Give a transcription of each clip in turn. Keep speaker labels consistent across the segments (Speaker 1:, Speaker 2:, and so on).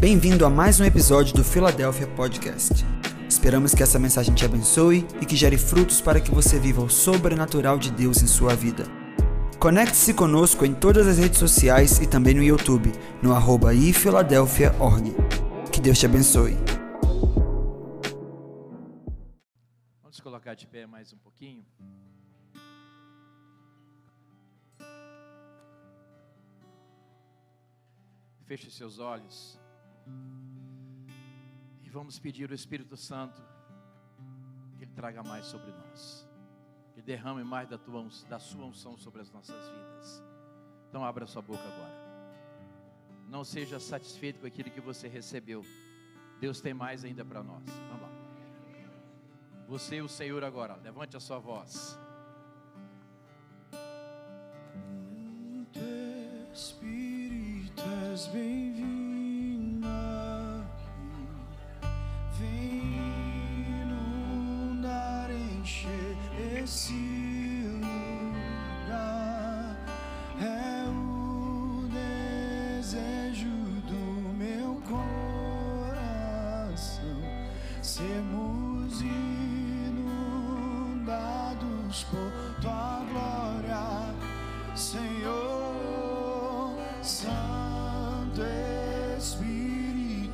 Speaker 1: Bem-vindo a mais um episódio do Philadelphia Podcast. Esperamos que essa mensagem te abençoe e que gere frutos para que você viva o sobrenatural de Deus em sua vida. Conecte-se conosco em todas as redes sociais e também no YouTube, no arroba ifiladelphia.org. Que Deus te abençoe.
Speaker 2: Vamos colocar de pé mais um pouquinho. Feche seus olhos. E vamos pedir ao Espírito Santo que Ele traga mais sobre nós. Que derrame mais da, tua, da sua unção sobre as nossas vidas. Então abra sua boca agora. Não seja satisfeito com aquilo que você recebeu. Deus tem mais ainda para nós. Vamos lá. Você e o Senhor agora. Levante a sua voz.
Speaker 3: Espírito és bem-vindo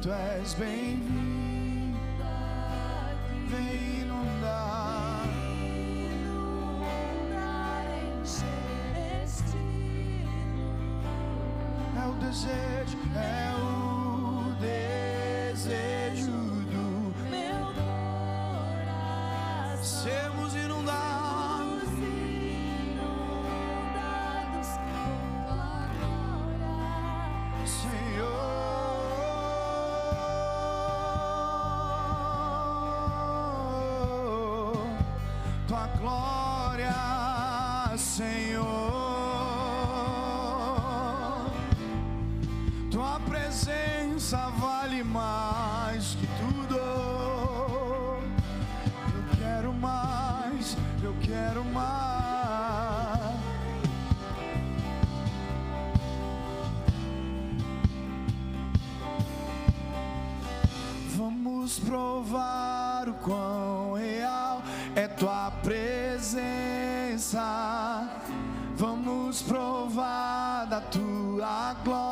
Speaker 3: Espírito, és bem-vindo. Glória, Senhor, tua presença vale mais que tudo. Eu quero mais, eu quero mais. Vamos provar Vamos provar da tua glória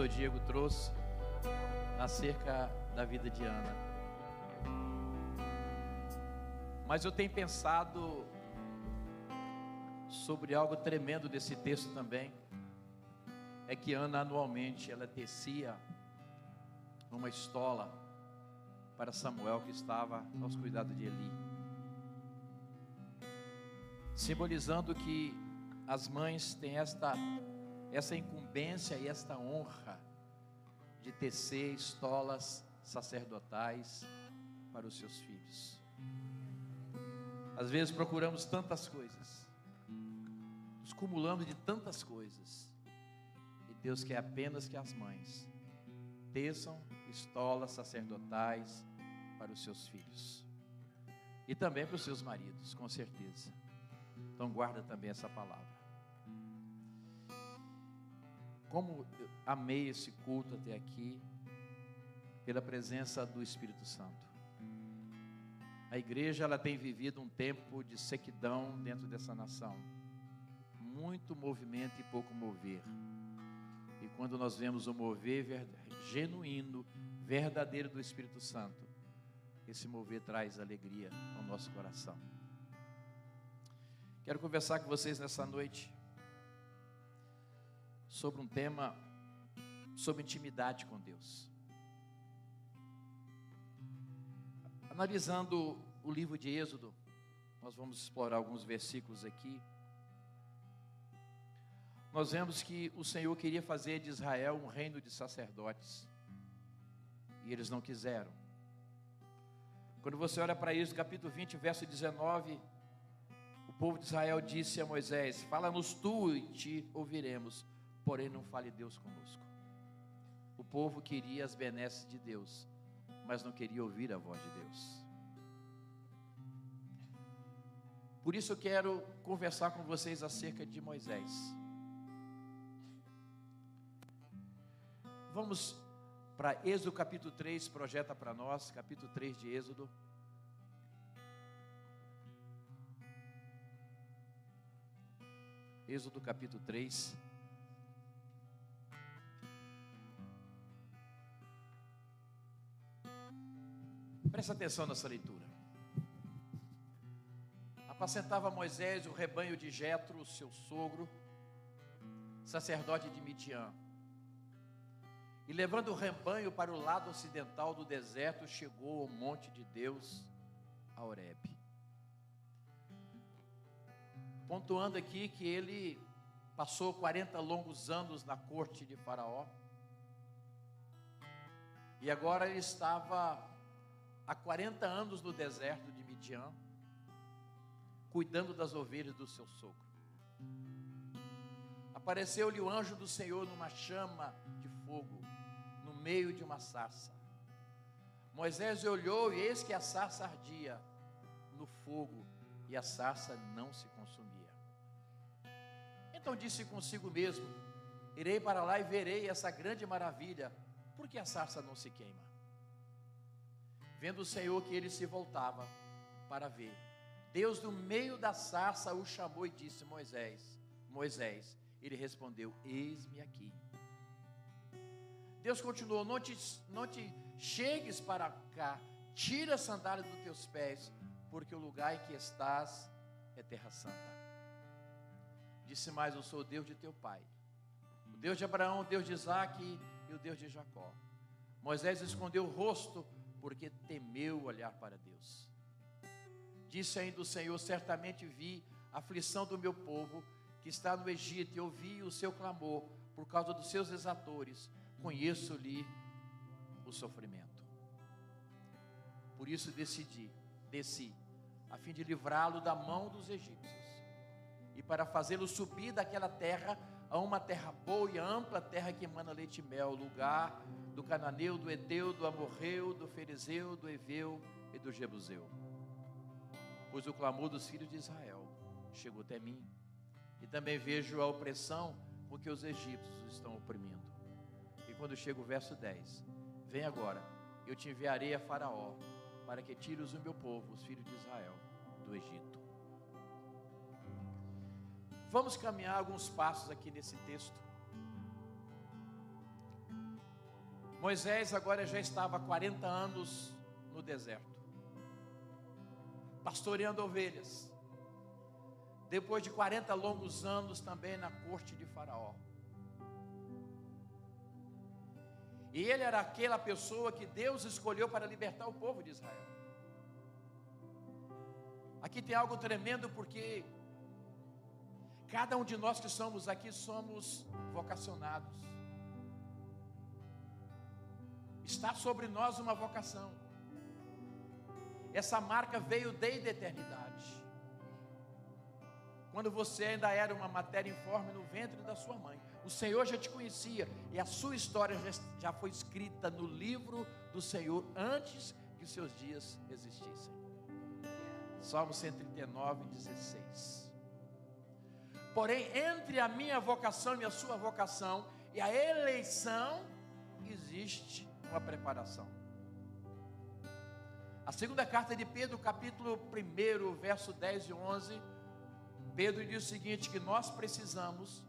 Speaker 2: pastor Diego trouxe acerca da vida de Ana. Mas eu tenho pensado sobre algo tremendo desse texto também é que Ana anualmente ela tecia uma estola para Samuel que estava aos cuidados de Eli. Simbolizando que as mães têm esta essa incumbência e esta honra de tecer estolas sacerdotais para os seus filhos. Às vezes procuramos tantas coisas, nos cumulando de tantas coisas, e Deus quer apenas que as mães teçam estolas sacerdotais para os seus filhos e também para os seus maridos, com certeza. Então guarda também essa palavra. Como amei esse culto até aqui, pela presença do Espírito Santo. A igreja ela tem vivido um tempo de sequidão dentro dessa nação. Muito movimento e pouco mover. E quando nós vemos o mover genuíno, verdadeiro do Espírito Santo, esse mover traz alegria ao nosso coração. Quero conversar com vocês nessa noite sobre um tema sobre intimidade com Deus. Analisando o livro de Êxodo, nós vamos explorar alguns versículos aqui. Nós vemos que o Senhor queria fazer de Israel um reino de sacerdotes, e eles não quiseram. Quando você olha para isso, capítulo 20, verso 19, o povo de Israel disse a Moisés: Fala-nos tu e te ouviremos, porém não fale Deus conosco. O povo queria as benesses de Deus, mas não queria ouvir a voz de Deus. Por isso eu quero conversar com vocês acerca de Moisés. Vamos para Êxodo capítulo 3, projeta para nós, capítulo 3 de Êxodo. Êxodo capítulo 3. Presta atenção nessa leitura. Apacentava Moisés o rebanho de Jetro, seu sogro, sacerdote de Midian. E levando o rebanho para o lado ocidental do deserto, chegou ao monte de Deus, a Horebe. Pontuando aqui que ele passou 40 longos anos na corte de Faraó. E agora ele estava há 40 anos no deserto de Midian, cuidando das ovelhas do seu sogro. Apareceu-lhe o anjo do Senhor numa chama de fogo, no meio de uma sarça. Moisés olhou e eis que a sarça ardia no fogo e a sarça não se consumia. Então disse consigo mesmo: Irei para lá e verei essa grande maravilha, porque a sarça não se queima. Vendo o Senhor que ele se voltava para ver, Deus do meio da sarça o chamou e disse: Moisés, Moisés. Ele respondeu: Eis-me aqui. Deus continuou: não te, não te chegues para cá, tira a sandália dos teus pés, porque o lugar em que estás é terra santa. Disse mais: Eu sou o Deus de teu pai, o Deus de Abraão, o Deus de Isaac e o Deus de Jacó. Moisés escondeu o rosto porque temeu olhar para Deus. Disse ainda o Senhor: Certamente vi a aflição do meu povo que está no Egito e ouvi o seu clamor por causa dos seus exatores. Conheço-lhe o sofrimento. Por isso decidi, desci, a fim de livrá-lo da mão dos egípcios e para fazê-lo subir daquela terra a uma terra boa e ampla, terra que emana leite e mel, lugar do cananeu, do eteu, do amorreu, do ferizeu, do eveu e do jebuseu. Pois o clamor dos filhos de Israel chegou até mim, e também vejo a opressão com que os egípcios estão oprimindo. E quando chega o verso 10, vem agora, eu te enviarei a Faraó, para que tires o meu povo, os filhos de Israel, do Egito. Vamos caminhar alguns passos aqui nesse texto. Moisés agora já estava há 40 anos no deserto, pastoreando ovelhas. Depois de 40 longos anos também na corte de Faraó. E ele era aquela pessoa que Deus escolheu para libertar o povo de Israel. Aqui tem algo tremendo porque cada um de nós que somos aqui somos vocacionados. Está sobre nós uma vocação. Essa marca veio desde a eternidade. Quando você ainda era uma matéria informe no ventre da sua mãe, o Senhor já te conhecia e a sua história já foi escrita no livro do Senhor antes que os seus dias existissem. Salmo 139, 16. Porém, entre a minha vocação e a sua vocação e a eleição, existe uma preparação. A segunda carta de Pedro, capítulo 1, verso 10 e 11, Pedro diz o seguinte: que nós precisamos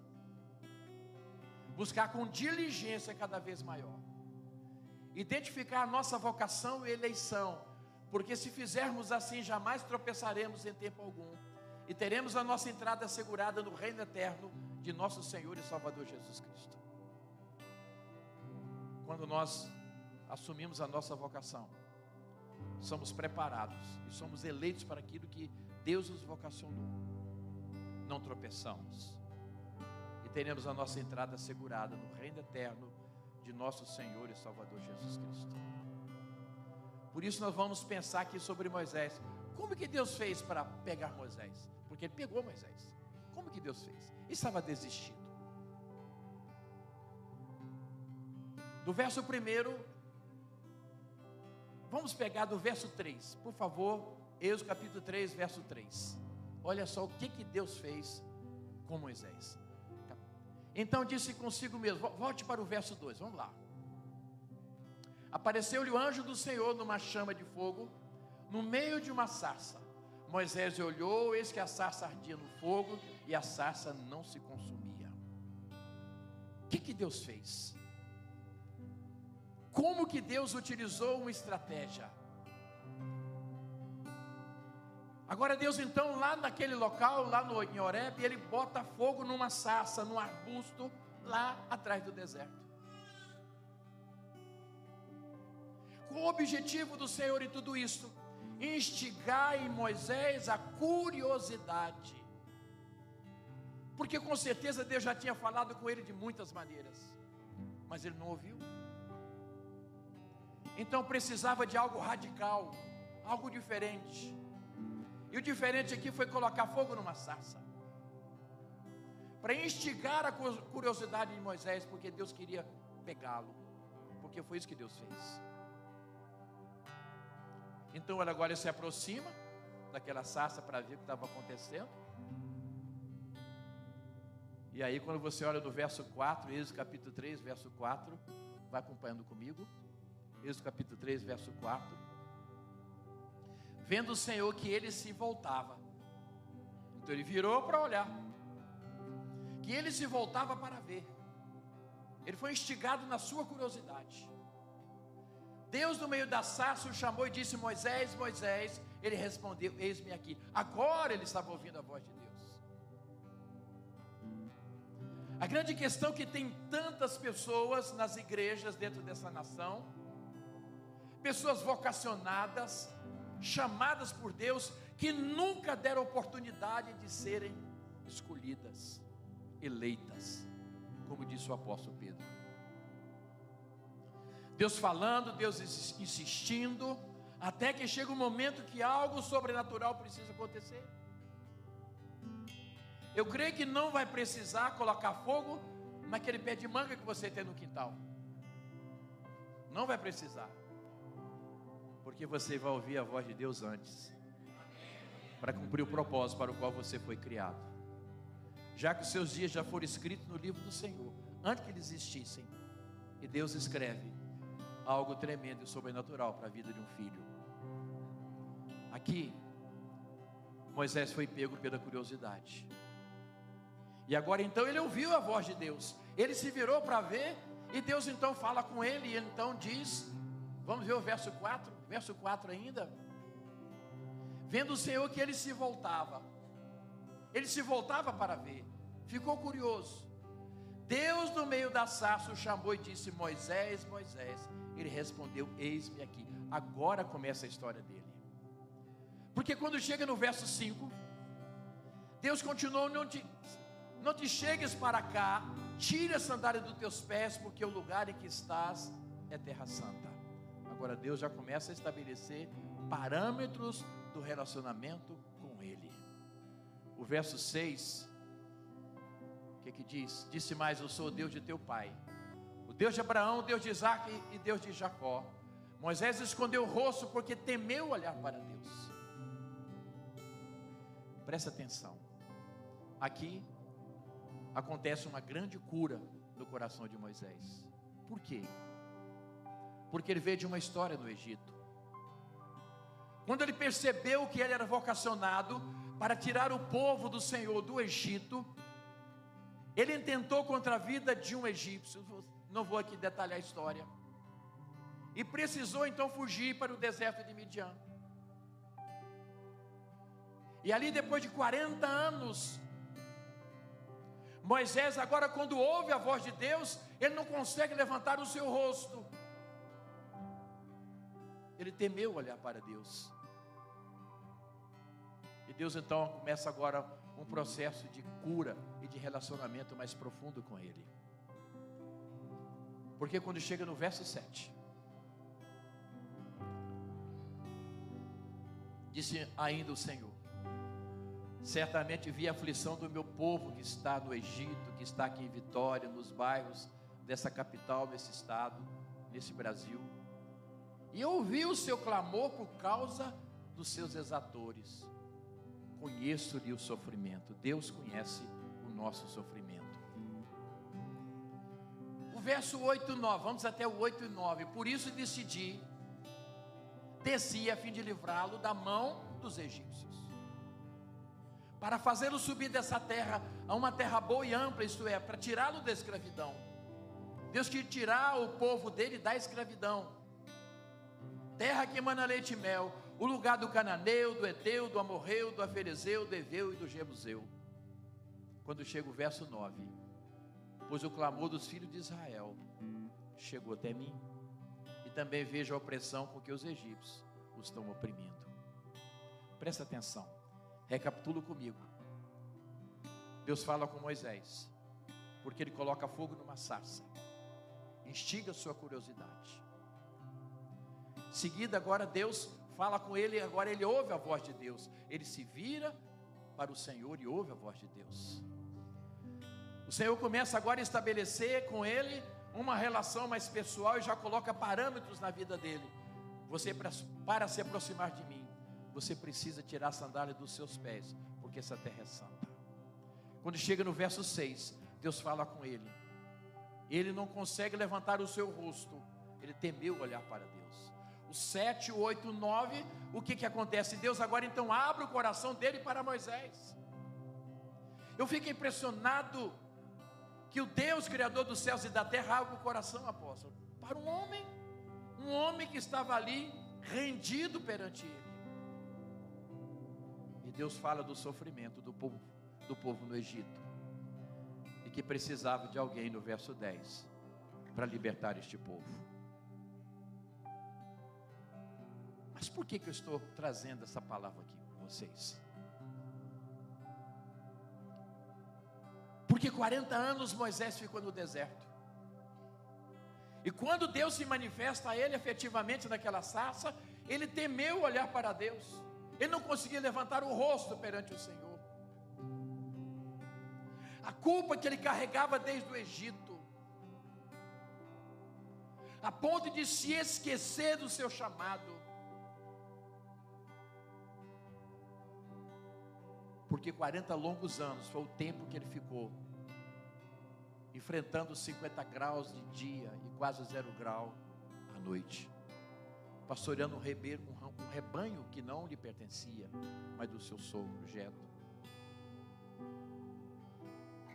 Speaker 2: buscar com diligência cada vez maior, identificar a nossa vocação e eleição, porque se fizermos assim, jamais tropeçaremos em tempo algum e teremos a nossa entrada assegurada no reino eterno de nosso Senhor e Salvador Jesus Cristo. Quando nós assumimos a nossa vocação, somos preparados e somos eleitos para aquilo que Deus nos vocacionou. Não tropeçamos e teremos a nossa entrada assegurada no reino eterno de nosso Senhor e Salvador Jesus Cristo. Por isso nós vamos pensar aqui sobre Moisés. Como que Deus fez para pegar Moisés? Porque ele pegou Moisés. Como que Deus fez? Ele estava desistido. Do verso 1 Vamos pegar do verso 3, por favor, Êxodo capítulo 3, verso 3. Olha só o que, que Deus fez com Moisés. Então disse consigo mesmo, volte para o verso 2, vamos lá. Apareceu-lhe o anjo do Senhor numa chama de fogo, no meio de uma sarça. Moisés olhou, eis que a sarça ardia no fogo e a sarça não se consumia. O que, que Deus fez? Como que Deus utilizou uma estratégia? Agora Deus então lá naquele local, lá no em Horeb, ele bota fogo numa sarça, num arbusto lá atrás do deserto. Qual o objetivo do Senhor em tudo isso? Instigar em Moisés a curiosidade. Porque com certeza Deus já tinha falado com ele de muitas maneiras, mas ele não ouviu. Então precisava de algo radical, algo diferente. E o diferente aqui foi colocar fogo numa sarça. Para instigar a curiosidade de Moisés, porque Deus queria pegá-lo. Porque foi isso que Deus fez. Então ele agora se aproxima daquela sarça para ver o que estava acontecendo. E aí, quando você olha no verso 4, Êxodo capítulo 3, verso 4, vai acompanhando comigo. Êxodo capítulo 3, verso 4. Vendo o Senhor que ele se voltava. Então ele virou para olhar. Que ele se voltava para ver. Ele foi instigado na sua curiosidade. Deus, no meio da sarça, o chamou e disse: Moisés, Moisés. Ele respondeu: Eis-me aqui. Agora ele estava ouvindo a voz de Deus. A grande questão que tem tantas pessoas nas igrejas dentro dessa nação pessoas vocacionadas, chamadas por Deus, que nunca deram oportunidade de serem escolhidas, eleitas, como disse o apóstolo Pedro. Deus falando, Deus insistindo, até que chega um momento que algo sobrenatural precisa acontecer. Eu creio que não vai precisar colocar fogo naquele pé de manga que você tem no quintal. Não vai precisar. Porque você vai ouvir a voz de Deus antes para cumprir o propósito para o qual você foi criado. Já que os seus dias já foram escritos no livro do Senhor, antes que eles existissem. E Deus escreve algo tremendo e sobrenatural para a vida de um filho. Aqui, Moisés foi pego pela curiosidade. E agora então ele ouviu a voz de Deus. Ele se virou para ver e Deus então fala com ele e então diz Vamos ver o verso 4, verso 4 ainda. Vendo o Senhor que ele se voltava, ele se voltava para ver, ficou curioso. Deus, no meio da sarça, o chamou e disse: Moisés, Moisés. Ele respondeu: Eis-me aqui. Agora começa a história dele. Porque quando chega no verso 5, Deus continuou: Não te, não te chegues para cá, tire a sandália dos teus pés, porque o lugar em que estás é terra santa. Agora Deus já começa a estabelecer parâmetros do relacionamento com Ele. O verso 6, o que, que diz? Disse mais: Eu sou o Deus de teu pai, o Deus de Abraão, o Deus de Isaac e Deus de Jacó. Moisés escondeu o rosto porque temeu olhar para Deus. Presta atenção. Aqui acontece uma grande cura no coração de Moisés. Por quê? Porque ele veio de uma história no Egito. Quando ele percebeu que ele era vocacionado para tirar o povo do Senhor do Egito, ele intentou contra a vida de um egípcio. Não vou aqui detalhar a história. E precisou então fugir para o deserto de Midian. E ali, depois de 40 anos, Moisés, agora, quando ouve a voz de Deus, ele não consegue levantar o seu rosto. Ele temeu olhar para Deus. E Deus então começa agora um processo de cura e de relacionamento mais profundo com Ele. Porque quando chega no verso 7, disse ainda o Senhor: Certamente vi a aflição do meu povo que está no Egito, que está aqui em Vitória, nos bairros dessa capital, nesse estado, nesse Brasil. E ouvi o seu clamor por causa dos seus exatores. Conheço-lhe o sofrimento. Deus conhece o nosso sofrimento. O verso 8 e 9, vamos até o 8 e 9. Por isso decidi, desci a fim de livrá-lo da mão dos egípcios para fazê-lo subir dessa terra a uma terra boa e ampla, isto é, para tirá-lo da escravidão. Deus quer tirar o povo dele da escravidão. Terra que emana leite e mel, o lugar do cananeu, do eteu, do amorreu, do aferezeu, do eveu e do jebuseu. Quando chega o verso 9, pois o clamor dos filhos de Israel chegou até mim, e também vejo a opressão com que os egípcios os estão oprimindo. Presta atenção. Recapitula comigo. Deus fala com Moisés, porque ele coloca fogo numa sarça, instiga sua curiosidade. Seguida, agora Deus fala com ele, agora ele ouve a voz de Deus. Ele se vira para o Senhor e ouve a voz de Deus. O Senhor começa agora a estabelecer com ele uma relação mais pessoal e já coloca parâmetros na vida dele. Você para se aproximar de mim, você precisa tirar a sandália dos seus pés, porque essa terra é santa. Quando chega no verso 6, Deus fala com ele. Ele não consegue levantar o seu rosto, ele temeu olhar para Deus. O 7, o 8, o 9, o que que acontece? Deus agora então abre o coração dele para Moisés. Eu fico impressionado que o Deus criador dos céus e da terra abre o coração, apóstolo, para um homem, um homem que estava ali rendido perante ele. E Deus fala do sofrimento do povo, do povo no Egito. E que precisava de alguém no verso 10 para libertar este povo. Mas por que, que eu estou trazendo essa palavra aqui para vocês? Porque 40 anos Moisés ficou no deserto. E quando Deus se manifesta a ele efetivamente naquela sarça, ele temeu olhar para Deus. Ele não conseguia levantar o rosto perante o Senhor. A culpa que ele carregava desde o Egito, a ponto de se esquecer do seu chamado. Porque 40 longos anos foi o tempo que ele ficou enfrentando 50 graus de dia e quase zero grau à noite pastoreando um rebanho, um rebanho que não lhe pertencia, mas do seu sogro, Jeto.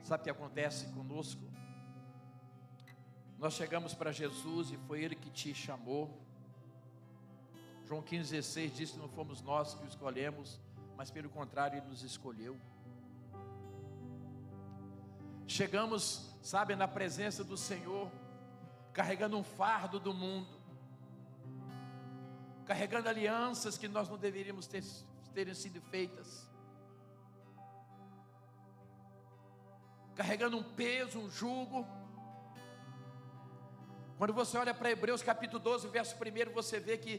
Speaker 2: Sabe o que acontece conosco? Nós chegamos para Jesus e foi Ele que te chamou. João 15,16 diz que não fomos nós que o escolhemos, mas pelo contrário, Ele nos escolheu. Chegamos, sabe, na presença do Senhor, carregando um fardo do mundo, carregando alianças que nós não deveríamos ter terem sido feitas, carregando um peso, um jugo, Quando você olha para Hebreus capítulo 12, verso 1, você vê que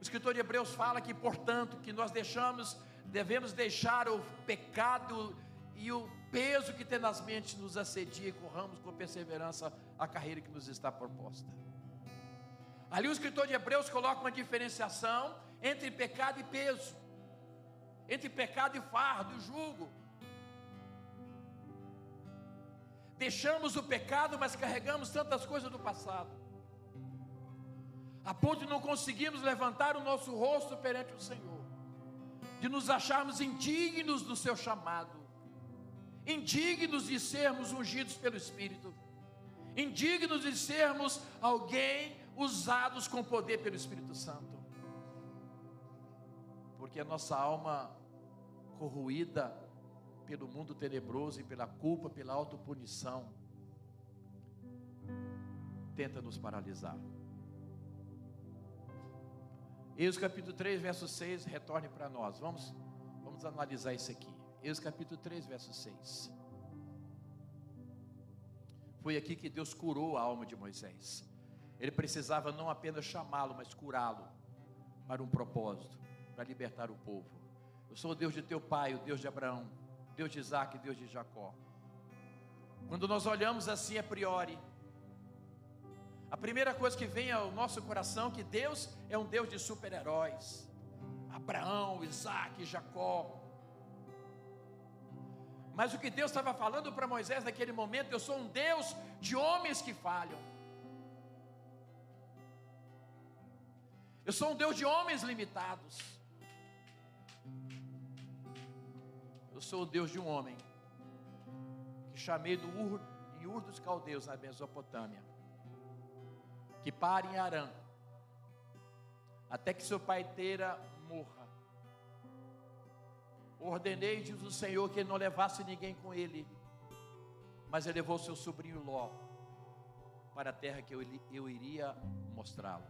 Speaker 2: o escritor de Hebreus fala que, portanto, que nós deixamos, devemos deixar o pecado e o peso que tenazmente nos assedia e corramos com perseverança a carreira que nos está proposta. Ali o escritor de Hebreus coloca uma diferenciação entre pecado e peso, entre pecado e fardo, julgo. Deixamos o pecado, mas carregamos tantas coisas do passado, a ponto de não conseguirmos levantar o nosso rosto perante o Senhor, de nos acharmos indignos do seu chamado, indignos de sermos ungidos pelo Espírito, indignos de sermos alguém usados com poder pelo Espírito Santo, porque a nossa alma corroída pelo mundo tenebroso e pela culpa, pela autopunição, tenta nos paralisar. Êxodo capítulo 3, verso 6, retorne para nós. Vamos, vamos analisar isso aqui. Êxodo capítulo 3, verso 6. Foi aqui que Deus curou a alma de Moisés. Ele precisava não apenas chamá-lo, mas curá-lo para um propósito, para libertar o povo. Eu sou o Deus de teu pai, o Deus de Abraão, Deus de Isaac, Deus de Jacó. Quando nós olhamos assim a priori, a primeira coisa que vem ao nosso coração é que Deus é um Deus de super-heróis. Abraão, Isaac, Jacó. Mas o que Deus estava falando para Moisés naquele momento, eu sou um Deus de homens que falham. Eu sou um Deus de homens limitados. Eu sou o Deus de um homem que chamei do Ur, em Ur dos Caldeus, na Mesopotâmia, que para em Arã, até que seu pai teira morra. Ordenei, diz o Senhor, que ele não levasse ninguém com ele, mas ele levou seu sobrinho Ló para a terra que eu, eu iria mostrá-lo.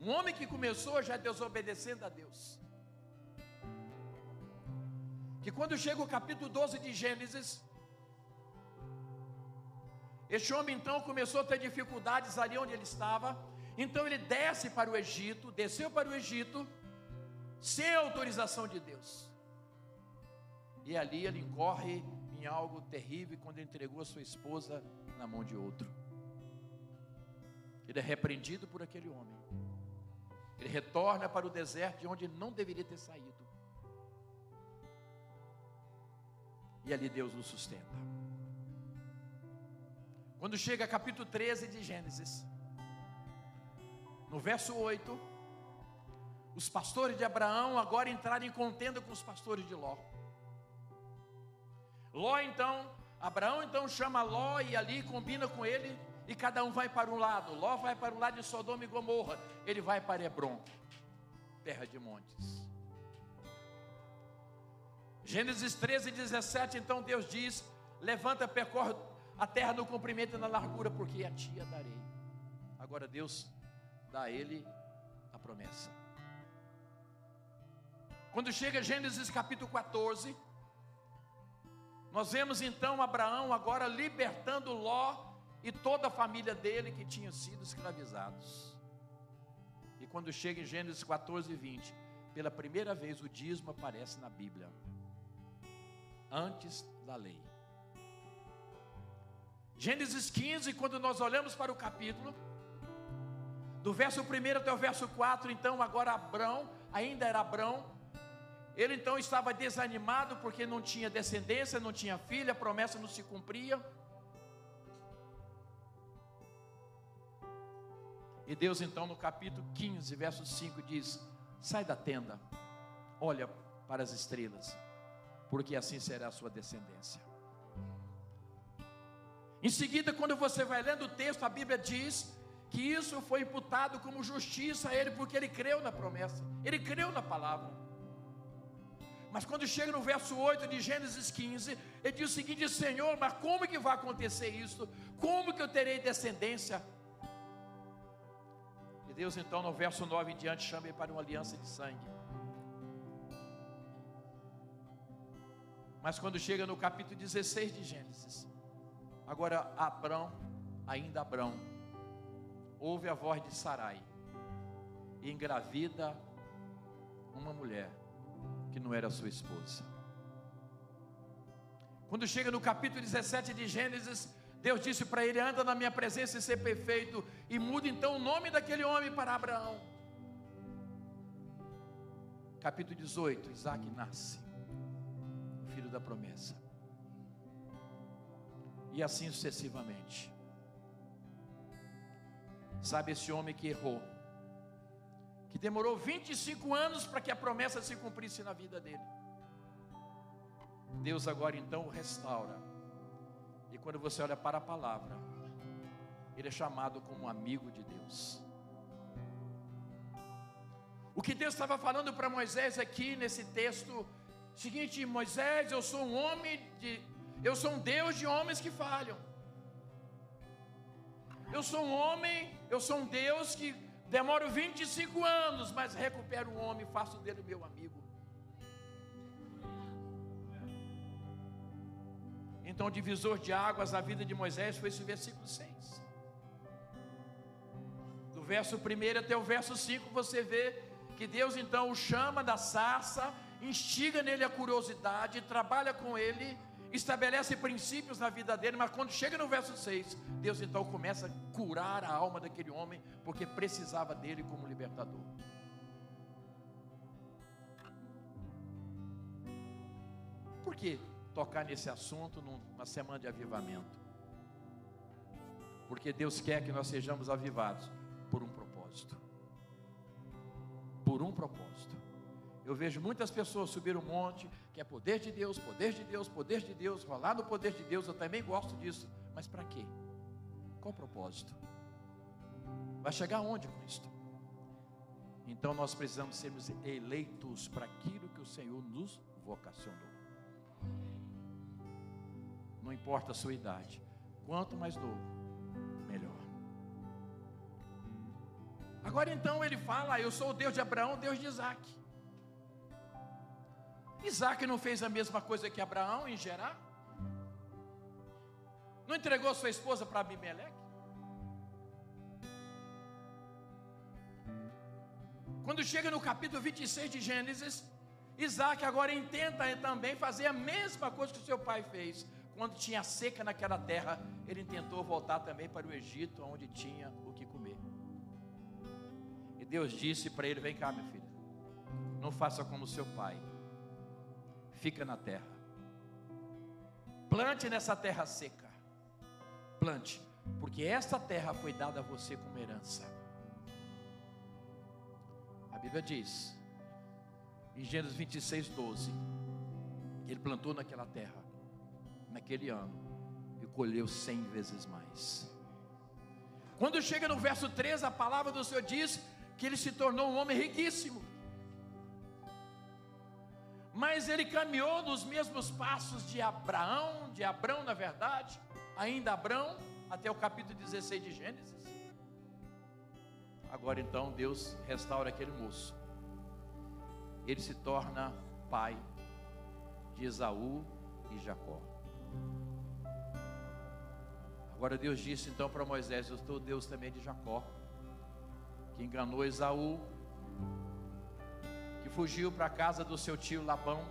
Speaker 2: Um homem que começou já desobedecendo a Deus. Que quando chega o capítulo 12 de Gênesis, este homem então começou a ter dificuldades ali onde ele estava. Então ele desce para o Egito, desceu para o Egito, sem autorização de Deus. E ali ele incorre em algo terrível quando entregou a sua esposa na mão de outro. Ele é repreendido por aquele homem. Ele retorna para o deserto de onde ele não deveria ter saído. E ali Deus o sustenta. Quando chega capítulo 13 de Gênesis, no verso 8, os pastores de Abraão agora entraram em contenda com os pastores de Ló. Ló então, Abraão então chama Ló e ali combina com ele e cada um vai para um lado. Ló vai para o lado de Sodoma e Gomorra, ele vai para Hebron, terra de montes. Gênesis 13, 17, então Deus diz: Levanta, percorre a terra no comprimento e na largura, porque a tia darei. Agora Deus dá a ele a promessa. Quando chega Gênesis capítulo 14, nós vemos então Abraão agora libertando Ló e toda a família dele que tinha sido escravizados. E quando chega em Gênesis 14, 20, pela primeira vez o dízimo aparece na Bíblia, antes da lei. Gênesis 15, quando nós olhamos para o capítulo, do verso 1 até o verso 4, então agora Abrão, ainda era Abrão, ele então estava desanimado porque não tinha descendência, não tinha filha, a promessa não se cumpria. E Deus então no capítulo 15, verso 5 diz: Sai da tenda, olha para as estrelas, porque assim será a sua descendência. Em seguida, quando você vai lendo o texto, a Bíblia diz que isso foi imputado como justiça a ele, porque ele creu na promessa, ele creu na palavra. Mas quando chega no verso 8 de Gênesis 15, ele diz o seguinte: Senhor, mas como que vai acontecer isso? Como que eu terei descendência? E Deus então no verso 9 em diante chama ele para uma aliança de sangue. Mas quando chega no capítulo 16 de Gênesis, agora Abraão ainda Abrão, ouve a voz de Sarai e engravida uma mulher que não era sua esposa. Quando chega no capítulo 17 de Gênesis, Deus disse para ele: anda na minha presença e ser perfeito, e muda então o nome daquele homem para Abraão. Capítulo 18: Isaac nasce, filho da promessa, e assim sucessivamente. Sabe esse homem que errou, que demorou 25 anos para que a promessa se cumprisse na vida dele. Deus agora então o restaura. E quando você olha para a palavra, ele é chamado como amigo de Deus. O que Deus estava falando para Moisés aqui nesse texto, seguinte, Moisés, eu sou um homem de eu sou um Deus de homens que falham. Eu sou um homem, eu sou um Deus que demoro 25 anos, mas recupero o homem e faço dele meu amigo. Então, divisor de águas na vida de Moisés foi esse versículo 6. Do verso 1 até o verso 5, você vê que Deus então o chama da sarça, instiga nele a curiosidade, trabalha com ele estabelece princípios na vida dele, mas quando chega no verso 6, Deus então começa a curar a alma daquele homem, porque precisava dele como libertador. Por que tocar nesse assunto numa semana de avivamento? Porque Deus quer que nós sejamos avivados por um propósito. Por um propósito. Eu vejo muitas pessoas subir um monte, que é poder de Deus, poder de Deus, poder de Deus, rolar no poder de Deus, eu também gosto disso, mas para quê? Qual o propósito? Vai chegar aonde com isto? Então nós precisamos sermos eleitos para aquilo que o Senhor nos vocacionou. Não importa a sua idade, quanto mais novo, melhor. Agora então ele fala: Eu sou o Deus de Abraão, Deus de Isaac. Isaac não fez a mesma coisa que Abraão em Gerar? Não entregou sua esposa para Abimeleque? Quando chega no capítulo 26 de Gênesis, Isaac agora intenta também fazer a mesma coisa que seu pai fez. Quando tinha seca naquela terra, ele tentou voltar também para o Egito, onde tinha o que comer. E Deus disse para ele: Vem cá, meu filho, não faça como seu pai fica na terra. Plante nessa terra seca. Plante, porque esta terra foi dada a você como herança. A Bíblia diz, em Gênesis 26, 12, que ele plantou naquela terra, naquele ano, e colheu cem vezes mais. Quando chega no verso 3, a palavra do Senhor diz que ele se tornou um homem riquíssimo mas ele caminhou nos mesmos passos de Abraão, de Abraão na verdade, ainda Abraão, até o capítulo 16 de Gênesis. Agora então Deus restaura aquele moço. Ele se torna pai de Esaú e Jacó. Agora Deus disse então para Moisés: Eu estou Deus também de Jacó, que enganou Esaú fugiu para a casa do seu tio Labão.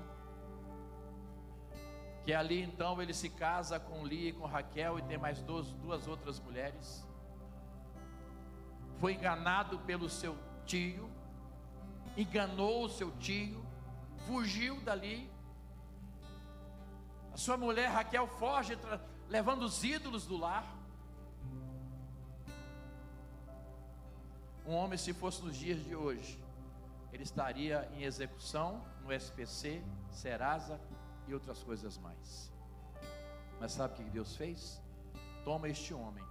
Speaker 2: Que ali então ele se casa com Lia e com Raquel e tem mais duas, duas outras mulheres. Foi enganado pelo seu tio, enganou o seu tio, fugiu dali. A sua mulher Raquel foge, levando os ídolos do lar. Um homem, se fosse nos dias de hoje, ele estaria em execução no SPC, Serasa e outras coisas mais. Mas sabe o que Deus fez? Toma este homem,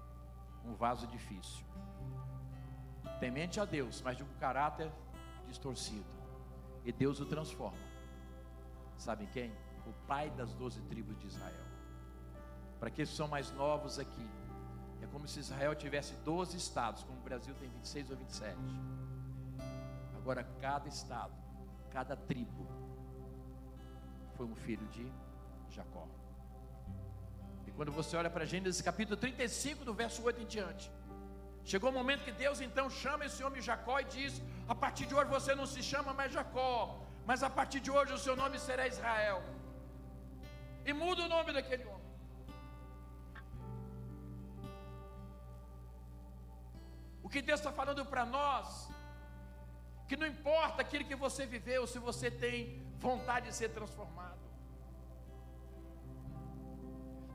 Speaker 2: um vaso difícil, temente a Deus, mas de um caráter distorcido, e Deus o transforma. Sabe quem? O pai das doze tribos de Israel. Para aqueles que são mais novos aqui, é como se Israel tivesse 12 estados, como o Brasil tem 26 ou 27. Agora, cada estado, cada tribo, foi um filho de Jacó. E quando você olha para Gênesis capítulo 35, do verso 8 em diante, chegou o momento que Deus então chama esse homem Jacó e diz: A partir de hoje você não se chama mais Jacó, mas a partir de hoje o seu nome será Israel. E muda o nome daquele homem. O que Deus está falando para nós, que não importa aquilo que você viveu, se você tem vontade de ser transformado,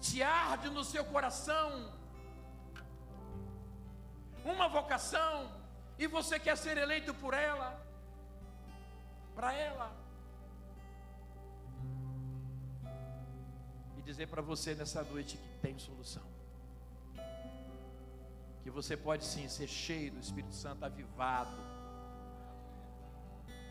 Speaker 2: se arde no seu coração uma vocação e você quer ser eleito por ela, para ela, e dizer para você nessa noite que tem solução, que você pode sim ser cheio do Espírito Santo, avivado,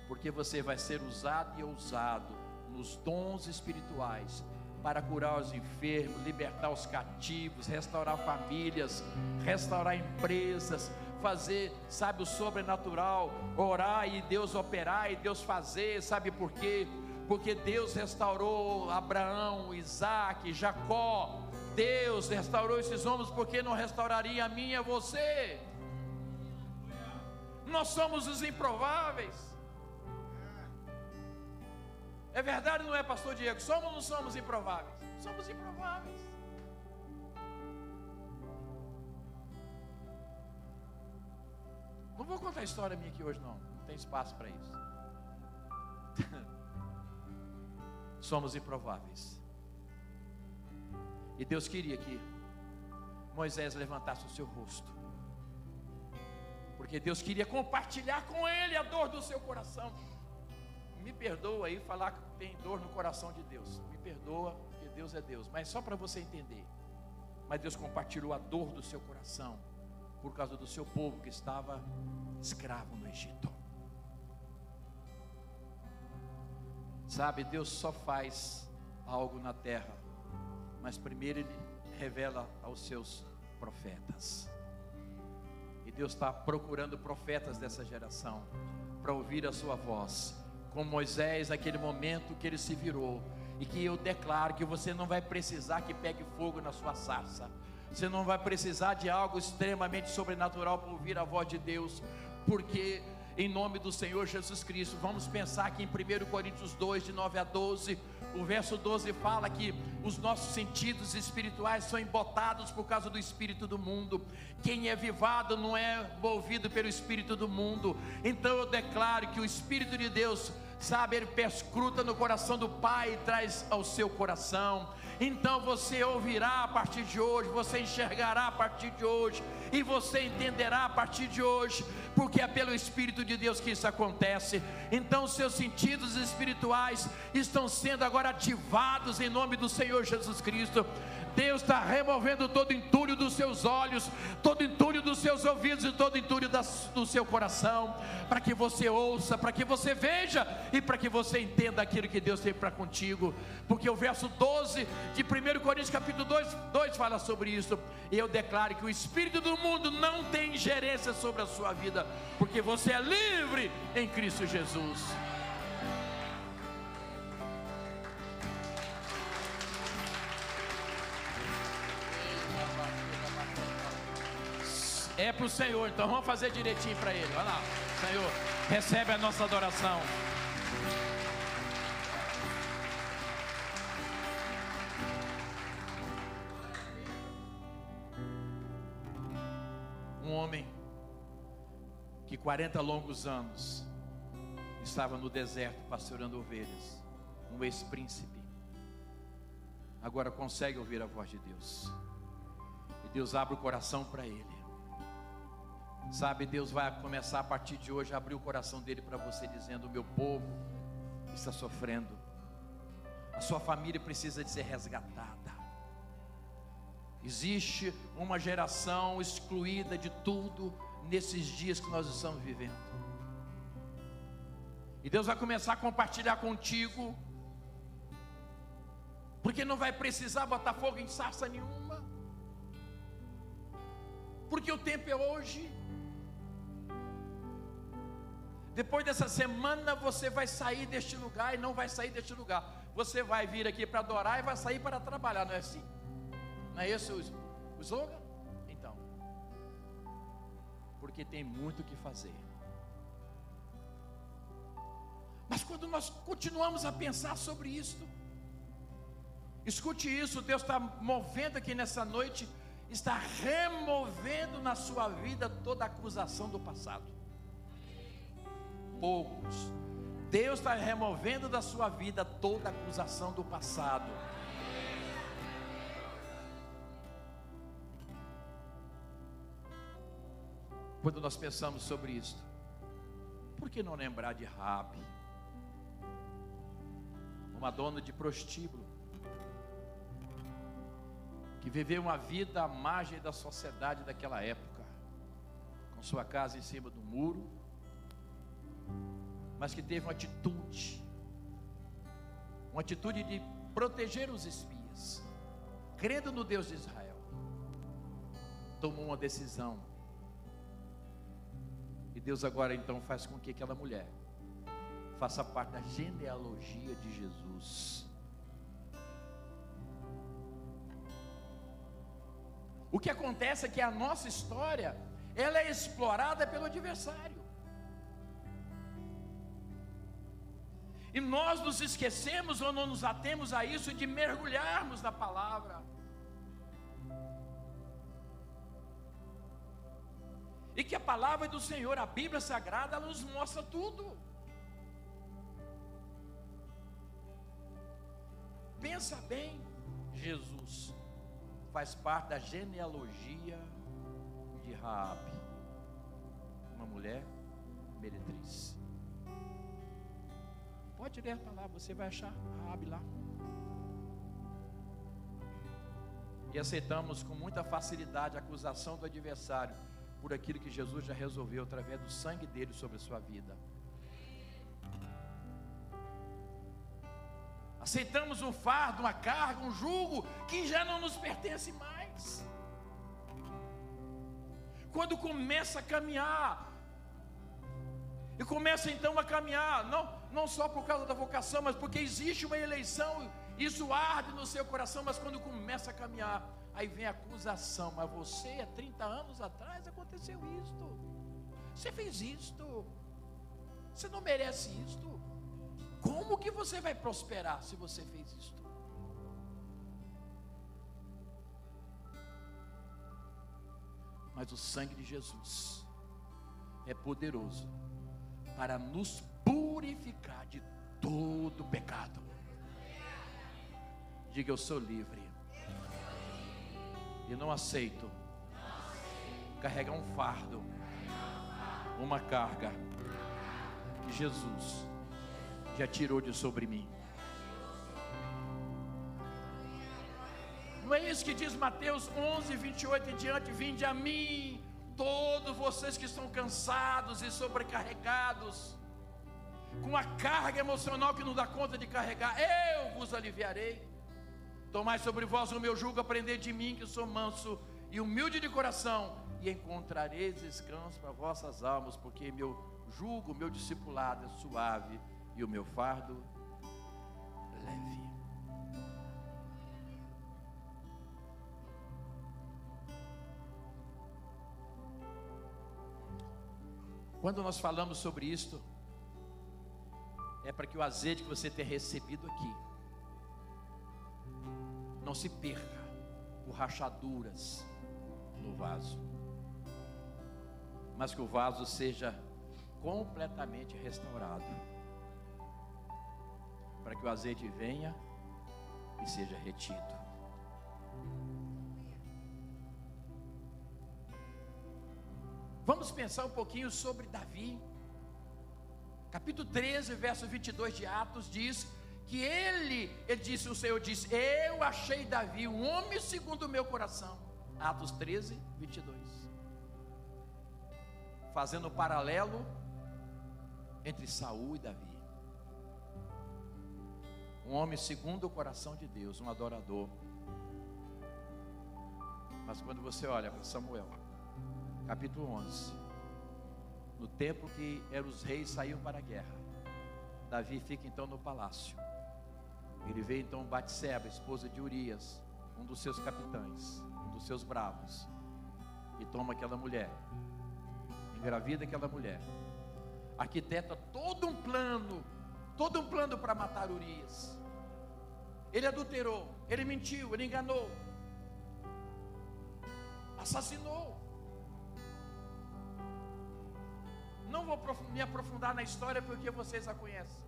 Speaker 2: porque você vai ser usado e ousado nos dons espirituais para curar os enfermos, libertar os cativos, restaurar famílias, restaurar empresas, fazer, sabe, o sobrenatural, orar e Deus operar e Deus fazer, sabe por quê? Porque Deus restaurou Abraão, Isaac, Jacó, Deus restaurou esses homens, porque não restauraria a mim e a você? Nós somos os improváveis. É verdade ou não é, pastor Diego? Somos ou não somos improváveis? Somos improváveis. Não vou contar a história minha aqui hoje, não. Não tem espaço para isso. somos improváveis. E Deus queria que Moisés levantasse o seu rosto. Porque Deus queria compartilhar com ele a dor do seu coração me perdoa aí falar que tem dor no coração de Deus. Me perdoa, porque Deus é Deus. Mas só para você entender. Mas Deus compartilhou a dor do seu coração por causa do seu povo que estava escravo no Egito. Sabe, Deus só faz algo na terra, mas primeiro Ele revela aos seus profetas. E Deus está procurando profetas dessa geração para ouvir a sua voz com Moisés naquele momento que ele se virou. E que eu declaro que você não vai precisar que pegue fogo na sua sarça. Você não vai precisar de algo extremamente sobrenatural para ouvir a voz de Deus, porque em nome do Senhor Jesus Cristo, vamos pensar que em 1 Coríntios 2, de 9 a 12, o verso 12 fala que os nossos sentidos espirituais são embotados por causa do espírito do mundo. Quem é vivado não é movido pelo espírito do mundo. Então eu declaro que o espírito de Deus sabe, ele perscruta no coração do Pai e traz ao seu coração. Então você ouvirá a partir de hoje, você enxergará a partir de hoje, e você entenderá a partir de hoje, porque é pelo Espírito de Deus que isso acontece. Então seus sentidos espirituais estão sendo agora ativados em nome do Senhor Jesus Cristo. Deus está removendo todo entulho dos seus olhos, todo entulho dos seus ouvidos e todo entulho do seu coração, para que você ouça, para que você veja e para que você entenda aquilo que Deus tem para contigo, porque o verso 12 de 1 Coríntios, capítulo 2, 2 fala sobre isso. Eu declaro que o espírito do mundo não tem ingerência sobre a sua vida, porque você é livre em Cristo Jesus. É para o Senhor, então vamos fazer direitinho para Ele. Olha lá, Senhor, recebe a nossa adoração. Um homem que 40 longos anos estava no deserto pastoreando ovelhas, um ex-príncipe, agora consegue ouvir a voz de Deus. E Deus abre o coração para ele. Sabe, Deus vai começar a partir de hoje a abrir o coração dele para você, dizendo: O meu povo está sofrendo, a sua família precisa de ser resgatada. Existe uma geração excluída de tudo nesses dias que nós estamos vivendo. E Deus vai começar a compartilhar contigo, porque não vai precisar botar fogo em sarça nenhuma, porque o tempo é hoje. Depois dessa semana você vai sair deste lugar e não vai sair deste lugar. Você vai vir aqui para adorar e vai sair para trabalhar, não é assim? Não é esse o, slogan? Então, porque tem muito o que fazer. Mas quando nós continuamos a pensar sobre isso, escute isso, Deus está movendo aqui nessa noite, está removendo na sua vida toda acusação do passado. Poucos. Deus está removendo da sua vida toda acusação do passado. Quando nós pensamos sobre isso, por que não lembrar de Rabi? uma dona de prostíbulo, que viveu uma vida à margem da sociedade daquela época, com sua casa em cima do muro, mas que teve uma atitude, uma atitude de proteger os espias, crendo no Deus de Israel, tomou uma decisão. E Deus agora então faz com que aquela mulher faça parte da genealogia de Jesus. O que acontece é que a nossa história, ela é explorada pelo adversário. E nós nos esquecemos ou não nos atemos a isso de mergulharmos na palavra. E que a palavra do Senhor, a Bíblia Sagrada, ela nos mostra tudo. pensa bem, Jesus faz parte da genealogia de Raabe, uma mulher meretriz. Pode ler para lá, você vai achar Raabe lá. E aceitamos com muita facilidade a acusação do adversário por aquilo que Jesus já resolveu através do sangue dele sobre a sua vida. aceitamos um fardo, uma carga, um jugo que já não nos pertence mais. Quando começa a caminhar, e começa então a caminhar, não, não só por causa da vocação, mas porque existe uma eleição, isso arde no seu coração, mas quando começa a caminhar, aí vem a acusação, mas você há 30 anos atrás aconteceu isto, você fez isto, você não merece isto. Como que você vai prosperar se você fez isto? Mas o sangue de Jesus é poderoso para nos purificar de todo pecado. Diga eu sou livre. E não aceito carregar um fardo, uma carga que Jesus já tirou de sobre mim. Não é isso que diz Mateus 11, 28 em diante: Vinde a mim, todos vocês que estão cansados e sobrecarregados, com a carga emocional que não dá conta de carregar, eu vos aliviarei. Tomai sobre vós o meu jugo, aprendei de mim, que sou manso e humilde de coração, e encontrareis descanso para vossas almas, porque meu jugo, meu discipulado é suave e o meu fardo leve. Quando nós falamos sobre isto, é para que o azeite que você tem recebido aqui não se perca por rachaduras no vaso, mas que o vaso seja completamente restaurado para que o azeite venha e seja retido. Vamos pensar um pouquinho sobre Davi. Capítulo 13, verso 22 de Atos diz que ele, ele disse, o Senhor disse: Eu achei Davi um homem segundo o meu coração. Atos 13, 22. Fazendo um paralelo entre Saul e Davi um homem segundo o coração de Deus, um adorador. Mas quando você olha para Samuel, capítulo 11, no tempo que eram os reis saíam para a guerra, Davi fica então no palácio. Ele vê então Batseba, esposa de Urias, um dos seus capitães, um dos seus bravos, e toma aquela mulher, engravida aquela mulher, arquiteta todo um plano, todo um plano para matar Urias. Ele adulterou, ele mentiu, ele enganou, assassinou. Não vou me aprofundar na história porque vocês a conhecem.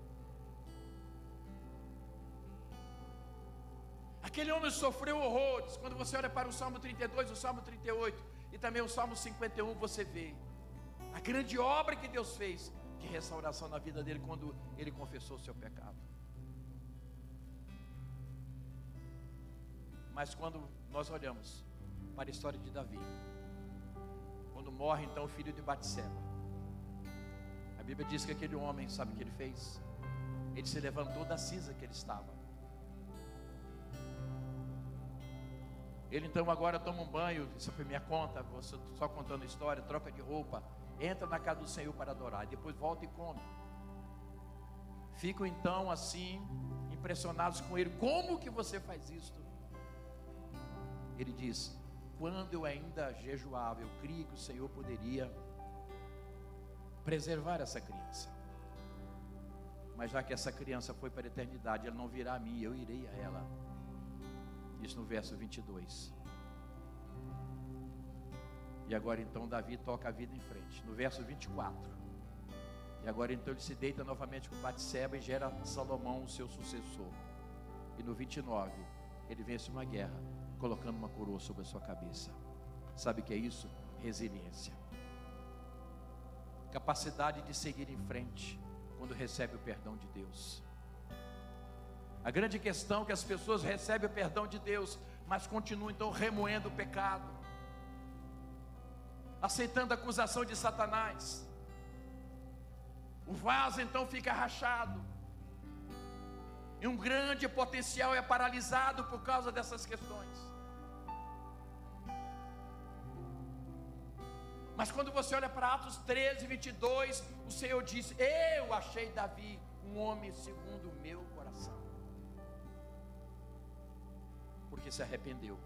Speaker 2: Aquele homem sofreu horrores. Quando você olha para o Salmo 32, o Salmo 38 e também o Salmo 51, você vê a grande obra que Deus fez de restauração na vida dele quando ele confessou o seu pecado. Mas quando nós olhamos para a história de Davi, quando morre então o filho de Batseba, Bíblia diz que aquele homem, sabe o que ele fez? Ele se levantou da cinza que ele estava. Ele então agora toma um banho, isso foi minha conta, você só contando história, troca de roupa, entra na casa do Senhor para adorar, depois volta e come. Ficam então assim, impressionados com ele, como que você faz isso? Ele diz: Quando eu ainda jejuava, eu criei que o Senhor poderia preservar essa criança. Mas já que essa criança foi para a eternidade, ela não virá a mim, eu irei a ela. Isso no verso 22. E agora então Davi toca a vida em frente. No verso 24. E agora então ele se deita novamente com Batseba e gera Salomão, o seu sucessor. E no 29, ele vence uma guerra colocando uma coroa sobre a sua cabeça. Sabe o que é isso? Resiliência. Capacidade de seguir em frente quando recebe o perdão de Deus. A grande questão é que as pessoas recebem o perdão de Deus, mas continuam então remoendo o pecado, aceitando a acusação de Satanás. O vaso então fica rachado, e um grande potencial é paralisado por causa dessas questões. Mas quando você olha para Atos 13, 22, o Senhor diz: Eu achei Davi um homem segundo o meu coração, porque se arrependeu.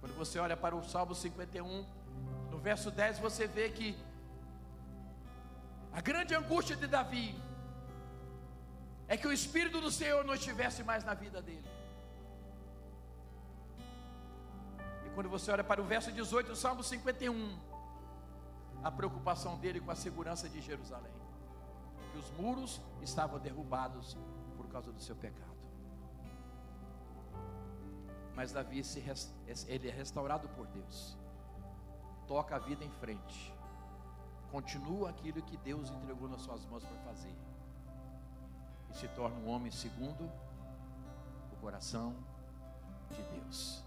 Speaker 2: Quando você olha para o Salmo 51, no verso 10, você vê que a grande angústia de Davi é que o Espírito do Senhor não estivesse mais na vida dele. Quando você olha para o verso 18 do Salmo 51, a preocupação dele com a segurança de Jerusalém, que os muros estavam derrubados por causa do seu pecado. Mas Davi se, ele é restaurado por Deus, toca a vida em frente, continua aquilo que Deus entregou nas suas mãos para fazer, e se torna um homem segundo o coração de Deus.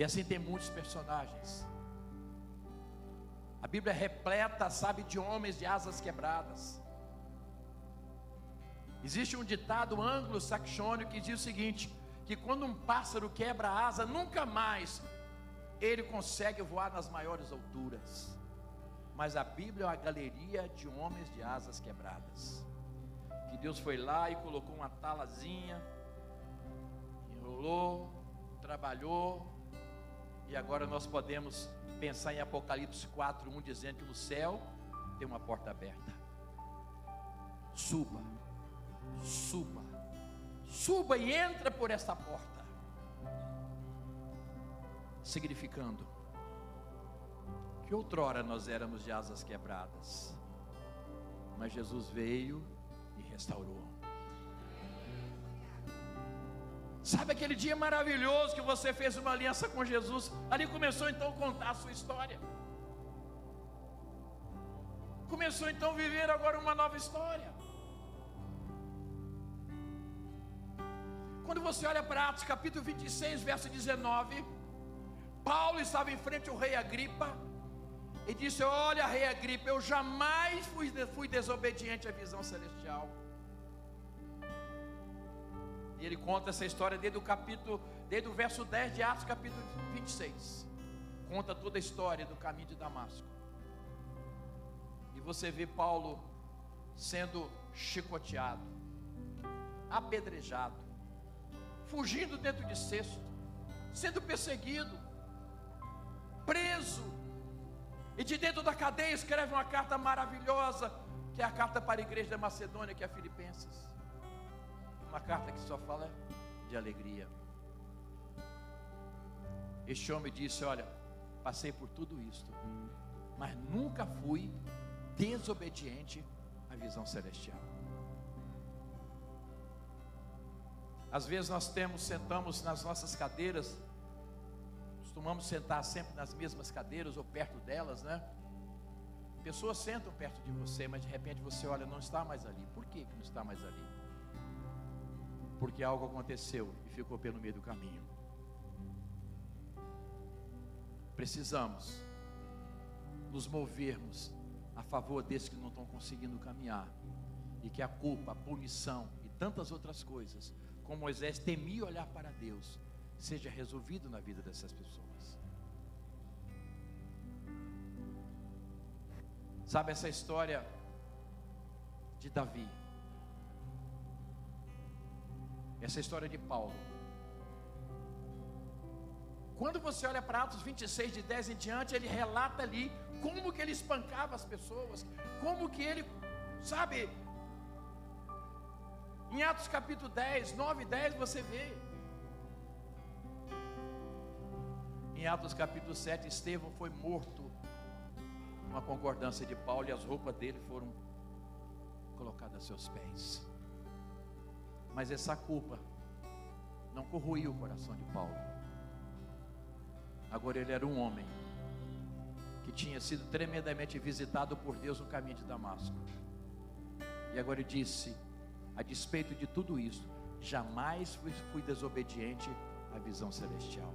Speaker 2: E assim tem muitos personagens. A Bíblia é repleta, sabe, de homens de asas quebradas. Existe um ditado anglo-saxônico que diz o seguinte: que quando um pássaro quebra a asa, nunca mais ele consegue voar nas maiores alturas. Mas a Bíblia é uma galeria de homens de asas quebradas. Que Deus foi lá e colocou uma talazinha, enrolou, trabalhou, e agora nós podemos pensar em Apocalipse 4, 1, dizendo que no céu tem uma porta aberta. Suba, suba, suba e entra por esta porta. Significando que outrora nós éramos de asas quebradas, mas Jesus veio e restaurou. Sabe aquele dia maravilhoso que você fez uma aliança com Jesus? Ali começou então a contar a sua história. Começou então a viver agora uma nova história. Quando você olha para Atos capítulo 26, verso 19, Paulo estava em frente ao rei Agripa e disse: Olha, rei Agripa, eu jamais fui, fui desobediente à visão celestial. E ele conta essa história desde o capítulo, desde o verso 10 de Atos, capítulo 26. Conta toda a história do caminho de Damasco. E você vê Paulo sendo chicoteado, apedrejado, fugindo dentro de cesto, sendo perseguido, preso, e de dentro da cadeia escreve uma carta maravilhosa, que é a carta para a igreja da Macedônia, que é Filipenses. Uma carta que só fala de alegria. Este homem disse: Olha, passei por tudo isto, mas nunca fui desobediente à visão celestial. Às vezes nós temos, sentamos nas nossas cadeiras, costumamos sentar sempre nas mesmas cadeiras ou perto delas, né? Pessoas sentam perto de você, mas de repente você olha, não está mais ali. Por que, que não está mais ali? Porque algo aconteceu e ficou pelo meio do caminho. Precisamos nos movermos a favor desses que não estão conseguindo caminhar. E que a culpa, a punição e tantas outras coisas, como Moisés temia olhar para Deus, seja resolvido na vida dessas pessoas. Sabe essa história de Davi? Essa história de Paulo. Quando você olha para Atos 26, de 10 em diante, ele relata ali como que ele espancava as pessoas, como que ele, sabe, em Atos capítulo 10, 9 e 10 você vê. Em Atos capítulo 7, Estevão foi morto uma concordância de Paulo e as roupas dele foram colocadas a seus pés. Mas essa culpa não corroiu o coração de Paulo. Agora ele era um homem que tinha sido tremendamente visitado por Deus no caminho de Damasco. E agora ele disse: a despeito de tudo isso, jamais fui, fui desobediente à visão celestial.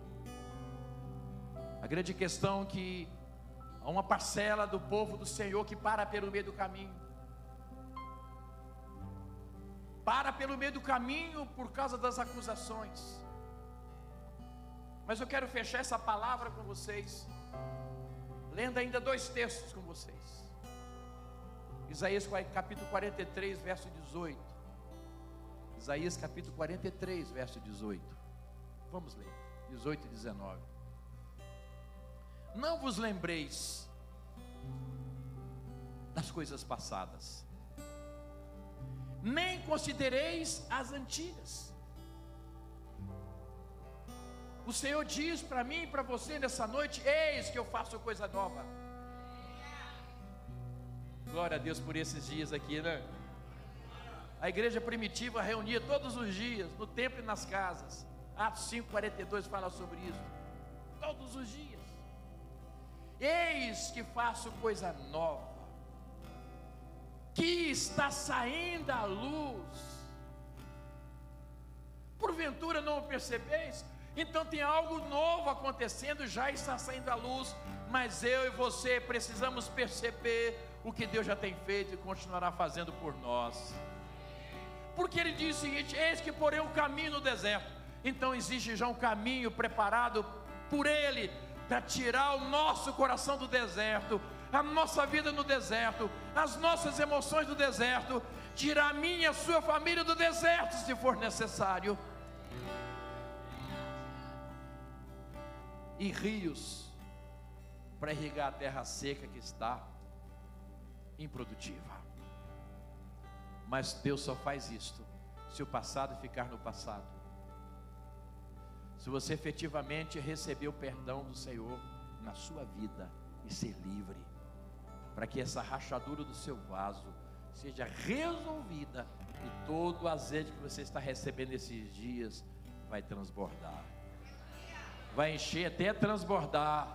Speaker 2: A grande questão é que há uma parcela do povo do Senhor que para pelo meio do caminho. Para pelo meio do caminho por causa das acusações. Mas eu quero fechar essa palavra com vocês, lendo ainda dois textos com vocês. Isaías capítulo 43, verso 18. Isaías capítulo 43, verso 18. Vamos ler, 18 e 19. Não vos lembreis das coisas passadas, nem considereis as antigas. O Senhor diz para mim e para você nessa noite: Eis que eu faço coisa nova. Glória a Deus por esses dias aqui, né? A igreja primitiva reunia todos os dias, no templo e nas casas. Atos 5,42 fala sobre isso. Todos os dias. Eis que faço coisa nova, que está saindo à luz. Porventura não percebeis? Então tem algo novo acontecendo, já está saindo à luz, mas eu e você precisamos perceber o que Deus já tem feito e continuará fazendo por nós. Porque ele diz o seguinte: Eis que porém o caminho no deserto. Então existe já um caminho preparado por Ele para tirar o nosso coração do deserto, a nossa vida no deserto, as nossas emoções do deserto, tirar a minha e a sua família do deserto, se for necessário. e rios para irrigar a terra seca que está improdutiva. Mas Deus só faz isto se o passado ficar no passado. Se você efetivamente receber o perdão do Senhor na sua vida e ser livre, para que essa rachadura do seu vaso seja resolvida e todo o azeite que você está recebendo esses dias vai transbordar vai encher até transbordar.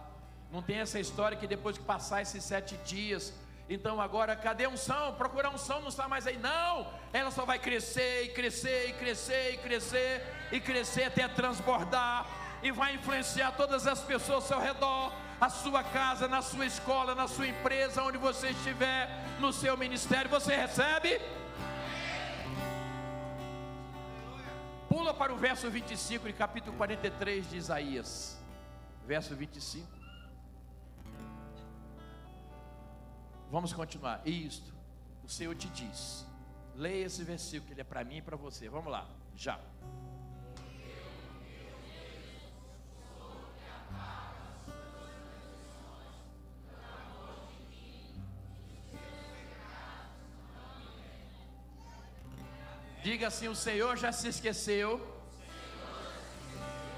Speaker 2: Não tem essa história que depois que passar esses sete dias, então agora cadê um unção? Procurar unção não está mais aí. Não, ela só vai crescer e crescer e crescer e crescer e crescer até transbordar e vai influenciar todas as pessoas ao seu redor, a sua casa, na sua escola, na sua empresa, onde você estiver, no seu ministério. Você recebe? Pula para o verso 25 de capítulo 43 de Isaías. Verso 25. Vamos continuar. Isto, o Senhor te diz: Leia esse versículo, ele é para mim e para você. Vamos lá, já. Diga assim: o Senhor já se esqueceu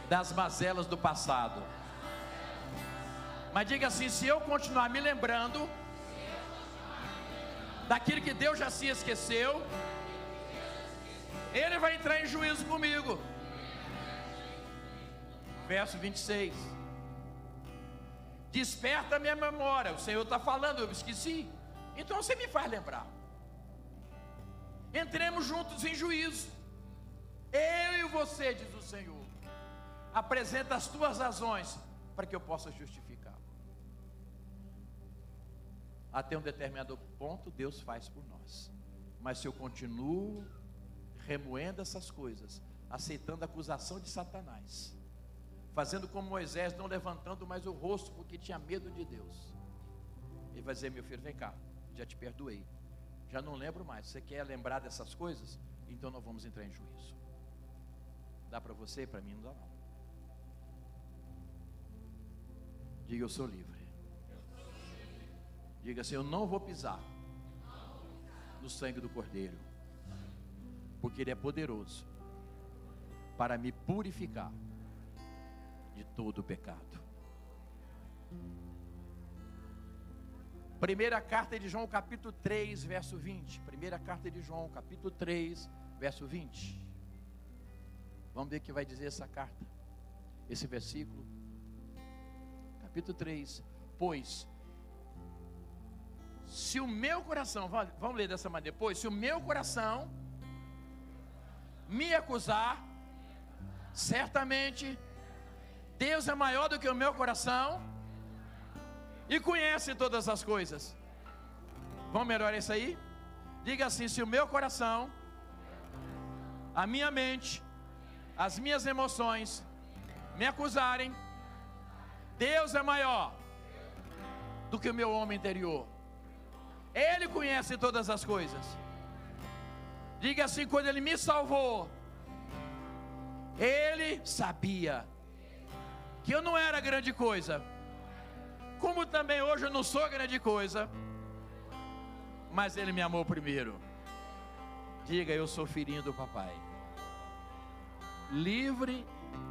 Speaker 2: das mazelas do passado. Mas diga assim: se eu continuar me lembrando daquilo que Deus já se esqueceu, Ele vai entrar em juízo comigo. Verso 26. Desperta minha memória. O Senhor está falando, eu esqueci. Então você me faz lembrar entremos juntos em juízo. Eu e você, diz o Senhor. Apresenta as tuas razões para que eu possa justificar. Até um determinado ponto, Deus faz por nós. Mas se eu continuo remoendo essas coisas, aceitando a acusação de Satanás, fazendo como Moisés, não levantando mais o rosto porque tinha medo de Deus, ele vai dizer: Meu filho, vem cá, já te perdoei, já não lembro mais. Você quer lembrar dessas coisas? Então nós vamos entrar em juízo. Dá para você? Para mim não dá não. Diga eu sou livre. Diga assim, eu não vou pisar no sangue do Cordeiro, porque ele é poderoso para me purificar de todo o pecado. Primeira carta de João, capítulo 3, verso 20. Primeira carta de João, capítulo 3, verso 20. Vamos ver o que vai dizer essa carta, esse versículo. Capítulo 3. Pois, se o meu coração, vamos ler dessa maneira, pois, se o meu coração me acusar, certamente Deus é maior do que o meu coração e conhece todas as coisas. Vamos melhorar isso aí? Diga assim: se o meu coração, a minha mente, as minhas emoções me acusarem, Deus é maior do que o meu homem interior. Ele conhece todas as coisas. Diga assim: quando Ele me salvou, Ele sabia que eu não era grande coisa como também hoje eu não sou grande coisa, mas Ele me amou primeiro. Diga, eu sou filhinho do papai. Livre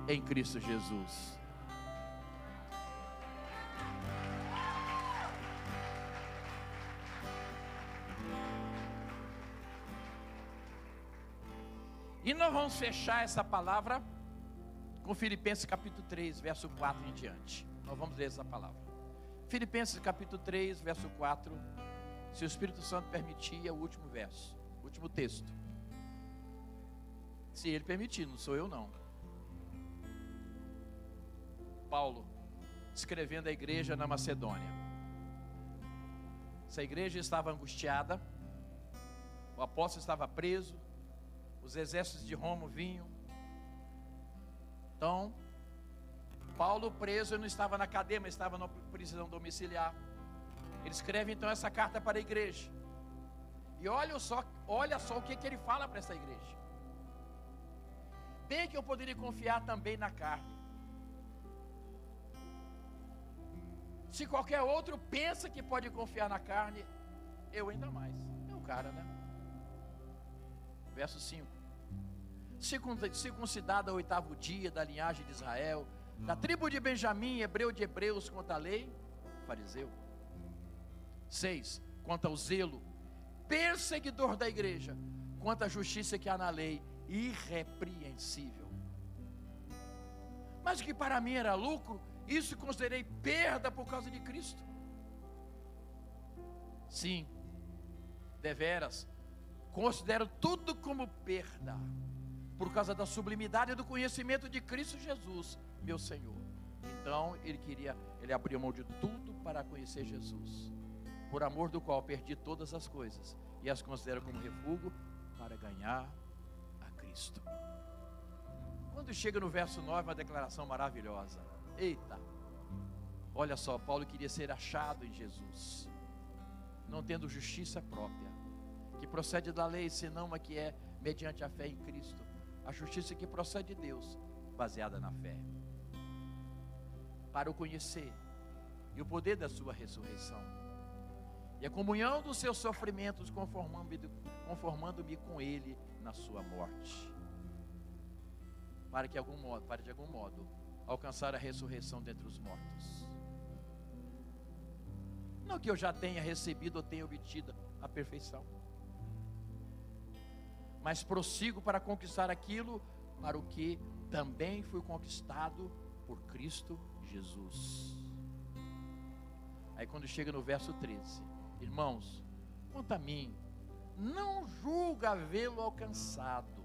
Speaker 2: em Cristo Jesus. E nós vamos fechar essa palavra com Filipenses capítulo 3, verso 4 em diante. Nós vamos ler essa palavra. Filipenses capítulo 3, verso 4. Se o Espírito Santo permitir, é o último verso, último texto. Se ele permitir, não sou eu não. Paulo, escrevendo a igreja na Macedônia. Essa igreja estava angustiada, o apóstolo estava preso, os exércitos de Roma vinham. Então, Paulo preso não estava na cadeia, mas estava na prisão domiciliar. Ele escreve então essa carta para a igreja. E olha só, olha só o que, que ele fala para essa igreja. Bem que eu poderia confiar também na carne. Se qualquer outro pensa que pode confiar na carne, eu ainda mais. É o cara, né? Verso 5. Circuncidado ao oitavo dia da linhagem de Israel, da tribo de Benjamim, hebreu de hebreus, quanto à lei, fariseu. 6. Quanto ao zelo, perseguidor da igreja, quanto à justiça que há na lei, irrepreensível. Mas o que para mim era lucro, isso considerei perda por causa de Cristo. Sim, deveras, considero tudo como perda, por causa da sublimidade do conhecimento de Cristo Jesus meu Senhor. Então ele queria, ele abriu mão de tudo para conhecer Jesus, por amor do qual perdi todas as coisas e as considero como refúgio para ganhar a Cristo. Quando chega no verso 9, uma declaração maravilhosa. Eita! Olha só, Paulo queria ser achado em Jesus, não tendo justiça própria, que procede da lei, senão uma que é mediante a fé em Cristo. A justiça que procede de Deus, baseada na fé. Para o conhecer e o poder da sua ressurreição. E a comunhão dos seus sofrimentos, conformando-me conformando com Ele na sua morte. Para que algum modo, para de algum modo alcançar a ressurreição dentre os mortos. Não que eu já tenha recebido ou tenha obtido a perfeição. Mas prossigo para conquistar aquilo para o que também fui conquistado por Cristo Jesus. Aí quando chega no verso 13, irmãos, quanto a mim, não julga havê-lo alcançado.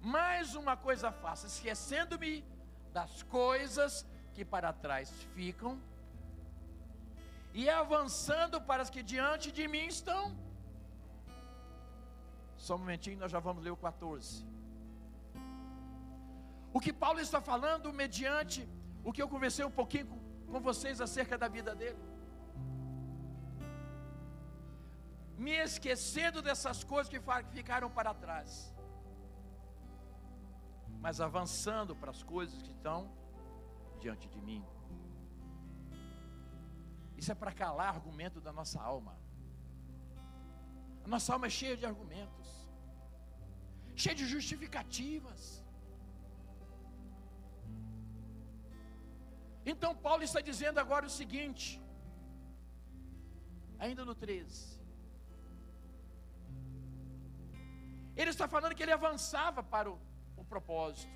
Speaker 2: Mais uma coisa faço, esquecendo-me das coisas que para trás ficam e avançando para as que diante de mim estão. Só um momentinho, nós já vamos ler o 14. O que Paulo está falando, mediante o que eu conversei um pouquinho com, vocês acerca da vida dele. Me esquecendo dessas coisas que ficaram para trás, mas avançando para as coisas que estão diante de mim. Isso é para calar argumento da nossa alma. A nossa alma é cheia de argumentos, cheia de justificativas. Então Paulo está dizendo agora o seguinte, ainda no 13. Ele está falando que ele avançava para o, o propósito.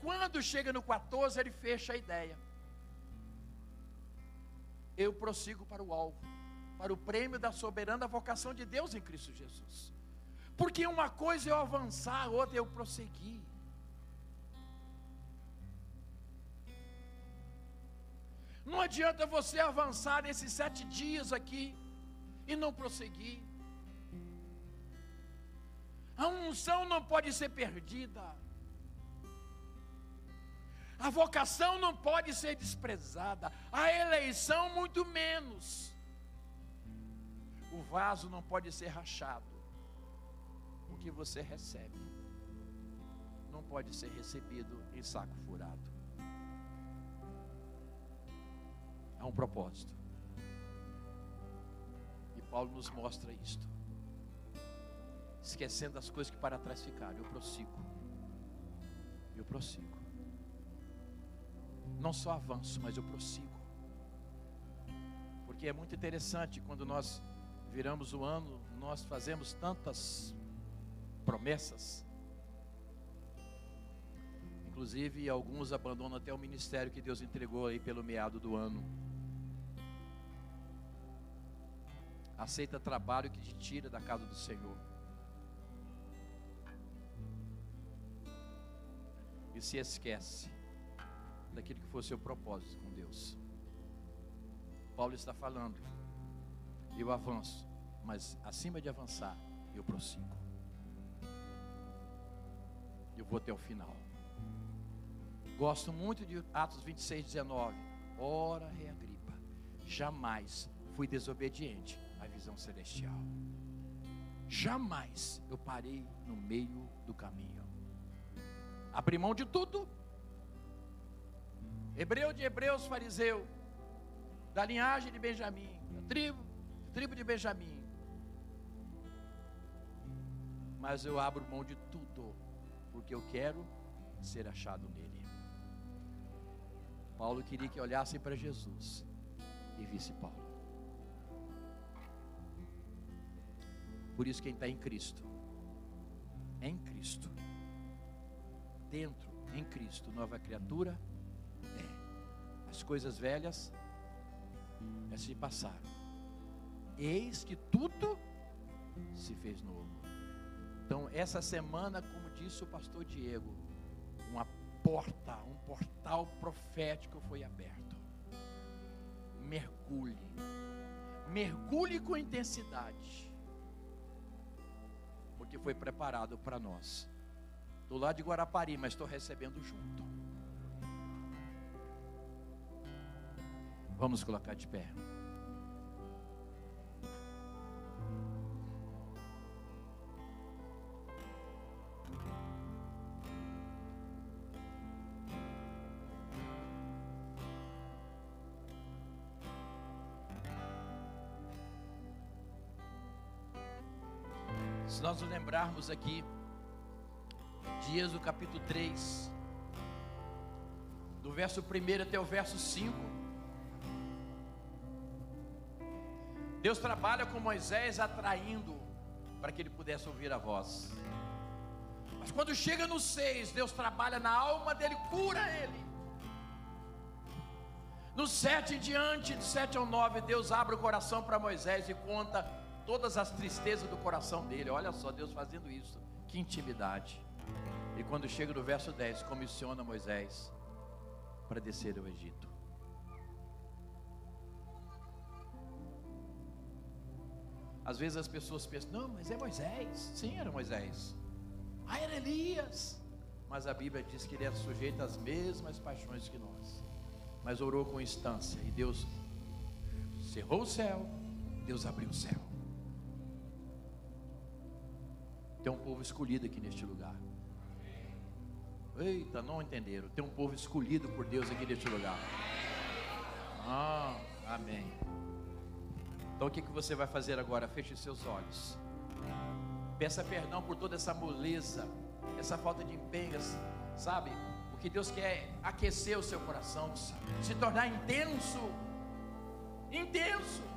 Speaker 2: Quando chega no 14, ele fecha a ideia eu prossigo para o alvo, para o prêmio da soberana vocação de Deus em Cristo Jesus. Porque uma coisa é eu avançar, outra é eu prosseguir. Não adianta você avançar nesses sete dias aqui e não prosseguir. A unção não pode ser perdida. A vocação não pode ser desprezada, a eleição, muito menos. O vaso não pode ser rachado. O que você recebe não pode ser recebido em saco furado. Há um propósito. E Paulo nos mostra isto. Esquecendo as coisas que para trás ficaram, eu prossigo. Eu prossigo não só avanço, mas eu prossigo. Porque é muito interessante quando nós viramos o ano, nós fazemos tantas promessas. Inclusive, alguns abandonam até o ministério que Deus entregou aí pelo meado do ano. Aceita trabalho que te tira da casa do Senhor. E se esquece daquilo que foi o seu propósito com Deus. Paulo está falando, eu avanço, mas acima de avançar, eu prossigo. Eu vou até o final. Gosto muito de Atos 26, 19. Ora, reagripa, jamais fui desobediente à visão celestial. Jamais eu parei no meio do caminho. Abri mão de tudo Hebreu de hebreus, fariseu, da linhagem de Benjamim, da tribo, tribo de Benjamim. Mas eu abro mão de tudo, porque eu quero ser achado nele. Paulo queria que olhassem para Jesus e visse Paulo. Por isso, quem está em Cristo, em Cristo, dentro, em Cristo, nova criatura as coisas velhas já se passaram. Eis que tudo se fez novo. Então, essa semana, como disse o pastor Diego, uma porta, um portal profético foi aberto. Mergulhe. Mergulhe com intensidade. Porque foi preparado para nós. Do lado de Guarapari, mas estou recebendo junto. Vamos colocar de pé. Nós nos lembrarmos aqui de Êxodo capítulo 3, do verso 1 até o verso 5. Deus trabalha com Moisés atraindo para que ele pudesse ouvir a voz. Mas quando chega no 6, Deus trabalha na alma dele, cura ele. No 7 em diante, de 7 ao 9, Deus abre o coração para Moisés e conta todas as tristezas do coração dele. Olha só, Deus fazendo isso. Que intimidade. E quando chega no verso 10, comissiona Moisés para descer ao Egito. Às vezes as pessoas pensam, não, mas é Moisés. Sim, era Moisés. Ah, era Elias. Mas a Bíblia diz que ele era sujeito às mesmas paixões que nós. Mas orou com instância. E Deus cerrou o céu. Deus abriu o céu. Tem um povo escolhido aqui neste lugar. Eita, não entenderam. Tem um povo escolhido por Deus aqui neste lugar. Ah, amém. Então o que, que você vai fazer agora? Feche seus olhos. Peça perdão por toda essa moleza, essa falta de empenho, sabe? O que Deus quer é aquecer o seu coração, se tornar intenso. Intenso.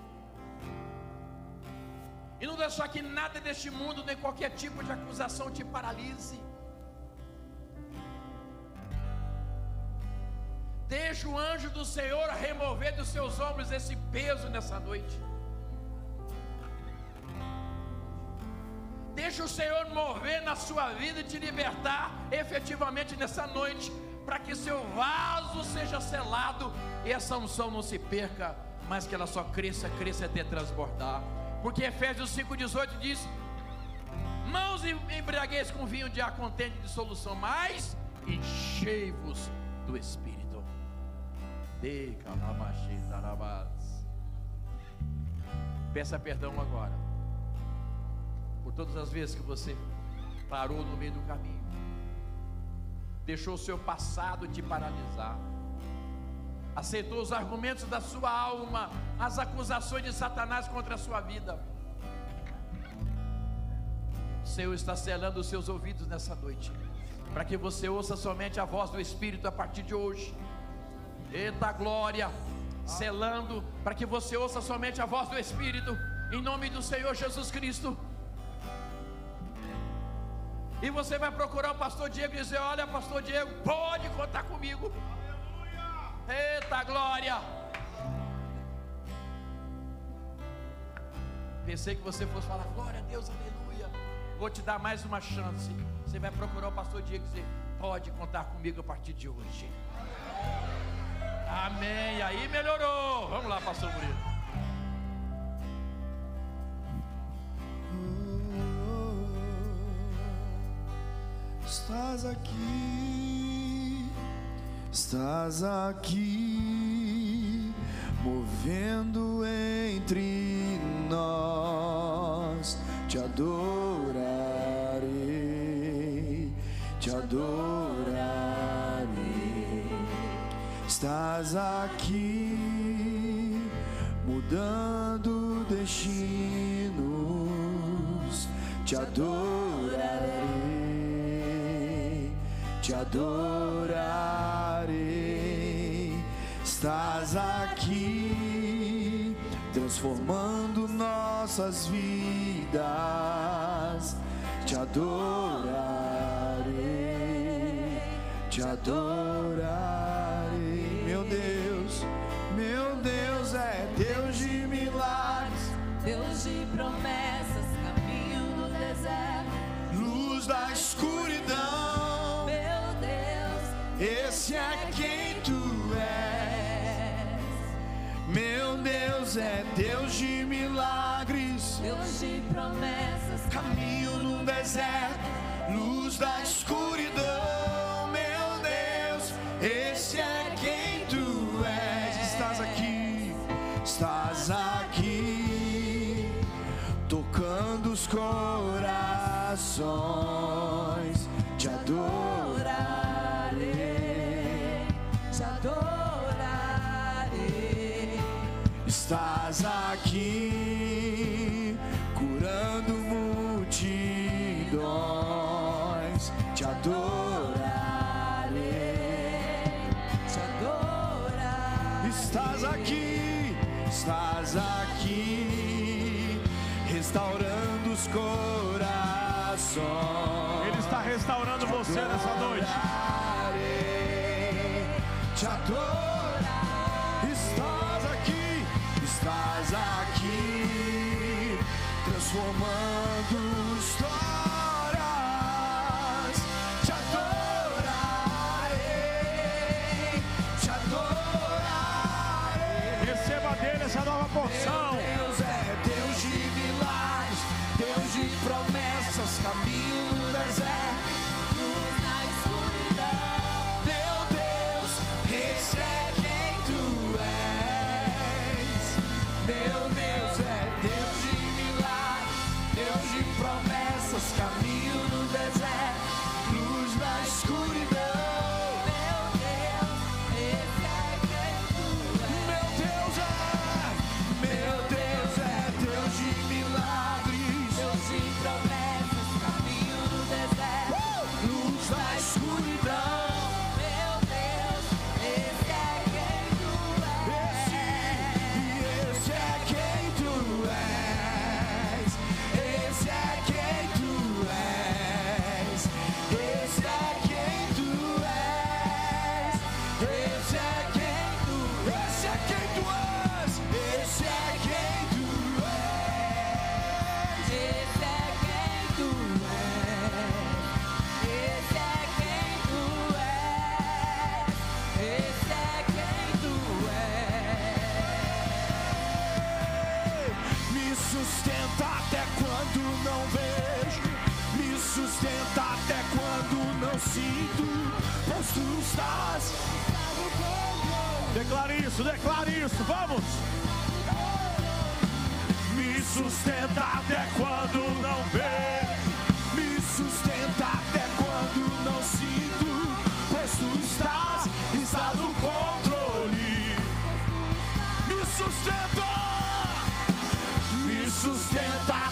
Speaker 2: E não deixar que nada deste mundo, nem qualquer tipo de acusação te paralise. Deixa o anjo do Senhor remover dos seus ombros esse peso nessa noite. Deixa o Senhor mover na sua vida e te libertar efetivamente nessa noite, para que seu vaso seja selado e essa unção não se perca, mas que ela só cresça, cresça até transbordar. Porque Efésios 5,18 diz: Não os embriagueis com vinho de contente de solução, mas enchei-vos do Espírito. Peça perdão agora por todas as vezes que você parou no meio do caminho, deixou o seu passado te paralisar, aceitou os argumentos da sua alma, as acusações de Satanás contra a sua vida. O Senhor está selando os seus ouvidos nessa noite, para que você ouça somente a voz do Espírito a partir de hoje. Eita glória, selando para que você ouça somente a voz do Espírito, em nome do Senhor Jesus Cristo. E você vai procurar o pastor Diego e dizer: Olha, pastor Diego, pode contar comigo. Eita glória. Pensei que você fosse falar: Glória a Deus, aleluia. Vou te dar mais uma chance. Você vai procurar o pastor Diego e dizer: Pode contar comigo a partir de hoje. Amém. Aí melhorou. Vamos lá, pastor Murilo.
Speaker 3: Estás aqui, estás aqui, movendo entre nós. Te adorarei, te adorarei estás aqui mudando destinos. Te adorarei, te adorarei. Estás aqui transformando nossas vidas. Te adorarei, te adorarei.
Speaker 4: Deus
Speaker 3: é Deus de milagres,
Speaker 4: Deus de promessas,
Speaker 3: caminho no deserto, luz da escuridão. Meu Deus, esse é quem tu és. Estás aqui, estás aqui tocando os corações, estás aqui curando multidões. Te adorarei,
Speaker 4: te adorarei.
Speaker 3: Estás aqui, estás aqui, restaurando os corações.
Speaker 5: Ele está restaurando te você nessa noite.
Speaker 3: Te adorarei, te adorarei.
Speaker 4: Transformando histórias.
Speaker 3: Me sustenta até quando não sinto. Pois tu estás.
Speaker 5: Declare isso, declare isso. Vamos.
Speaker 3: Me sustenta até quando não vejo. Me sustenta até quando não sinto. Pois tu estás no controle. Me sustenta. Me sustenta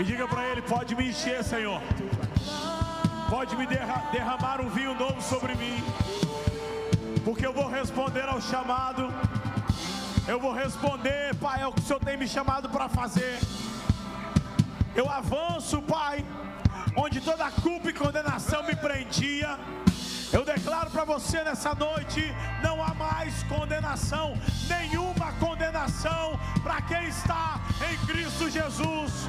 Speaker 5: E diga para ele: pode me encher, Senhor. Pode me derra- derramar um vinho novo sobre mim. Porque eu vou responder ao chamado. Eu vou responder, Pai, é o que o Senhor tem me chamado para fazer. Eu avanço, Pai, onde toda culpa e condenação me prendia. Eu declaro para você nessa noite: não há mais condenação, nenhuma condenação para quem está em Cristo Jesus.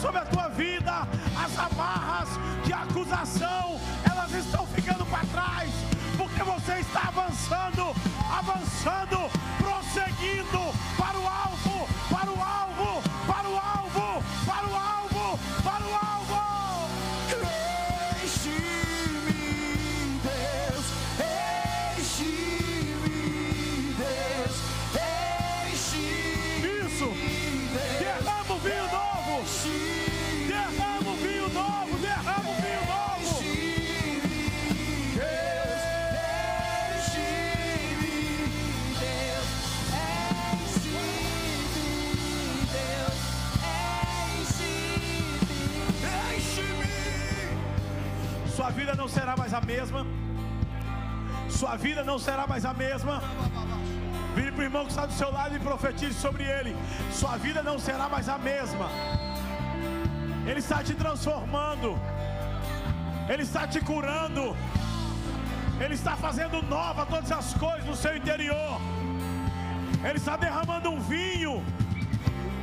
Speaker 5: Sobre a tua vida as amarras de acusação, elas estão ficando para trás, porque você está avançando, avançando, prosseguindo mesma. Sua vida não será mais a mesma. Vire para o irmão que está do seu lado e profetize sobre ele. Sua vida não será mais a mesma. Ele está te transformando. Ele está te curando. Ele está fazendo nova todas as coisas no seu interior. Ele está derramando um vinho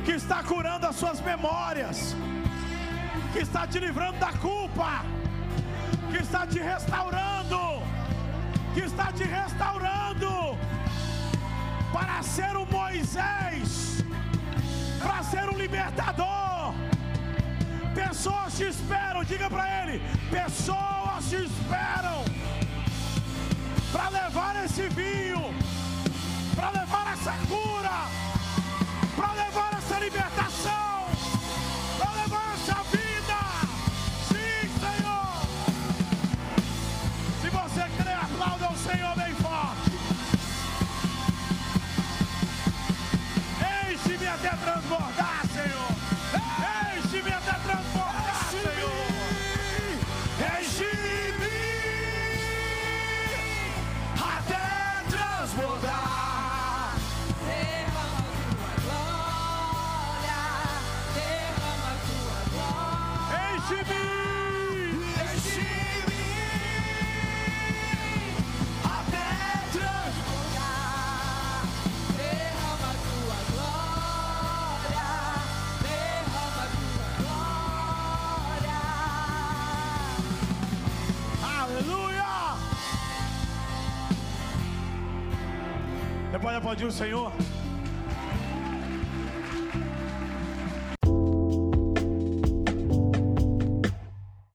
Speaker 5: que está curando as suas memórias, que está te livrando da culpa, que está te restaurando, que está te restaurando para ser um Moisés, para ser um libertador. Pessoas te esperam, diga para ele: pessoas te esperam para levar esse vinho, para levar essa cura, para levar essa libertação, aplaudir o Senhor?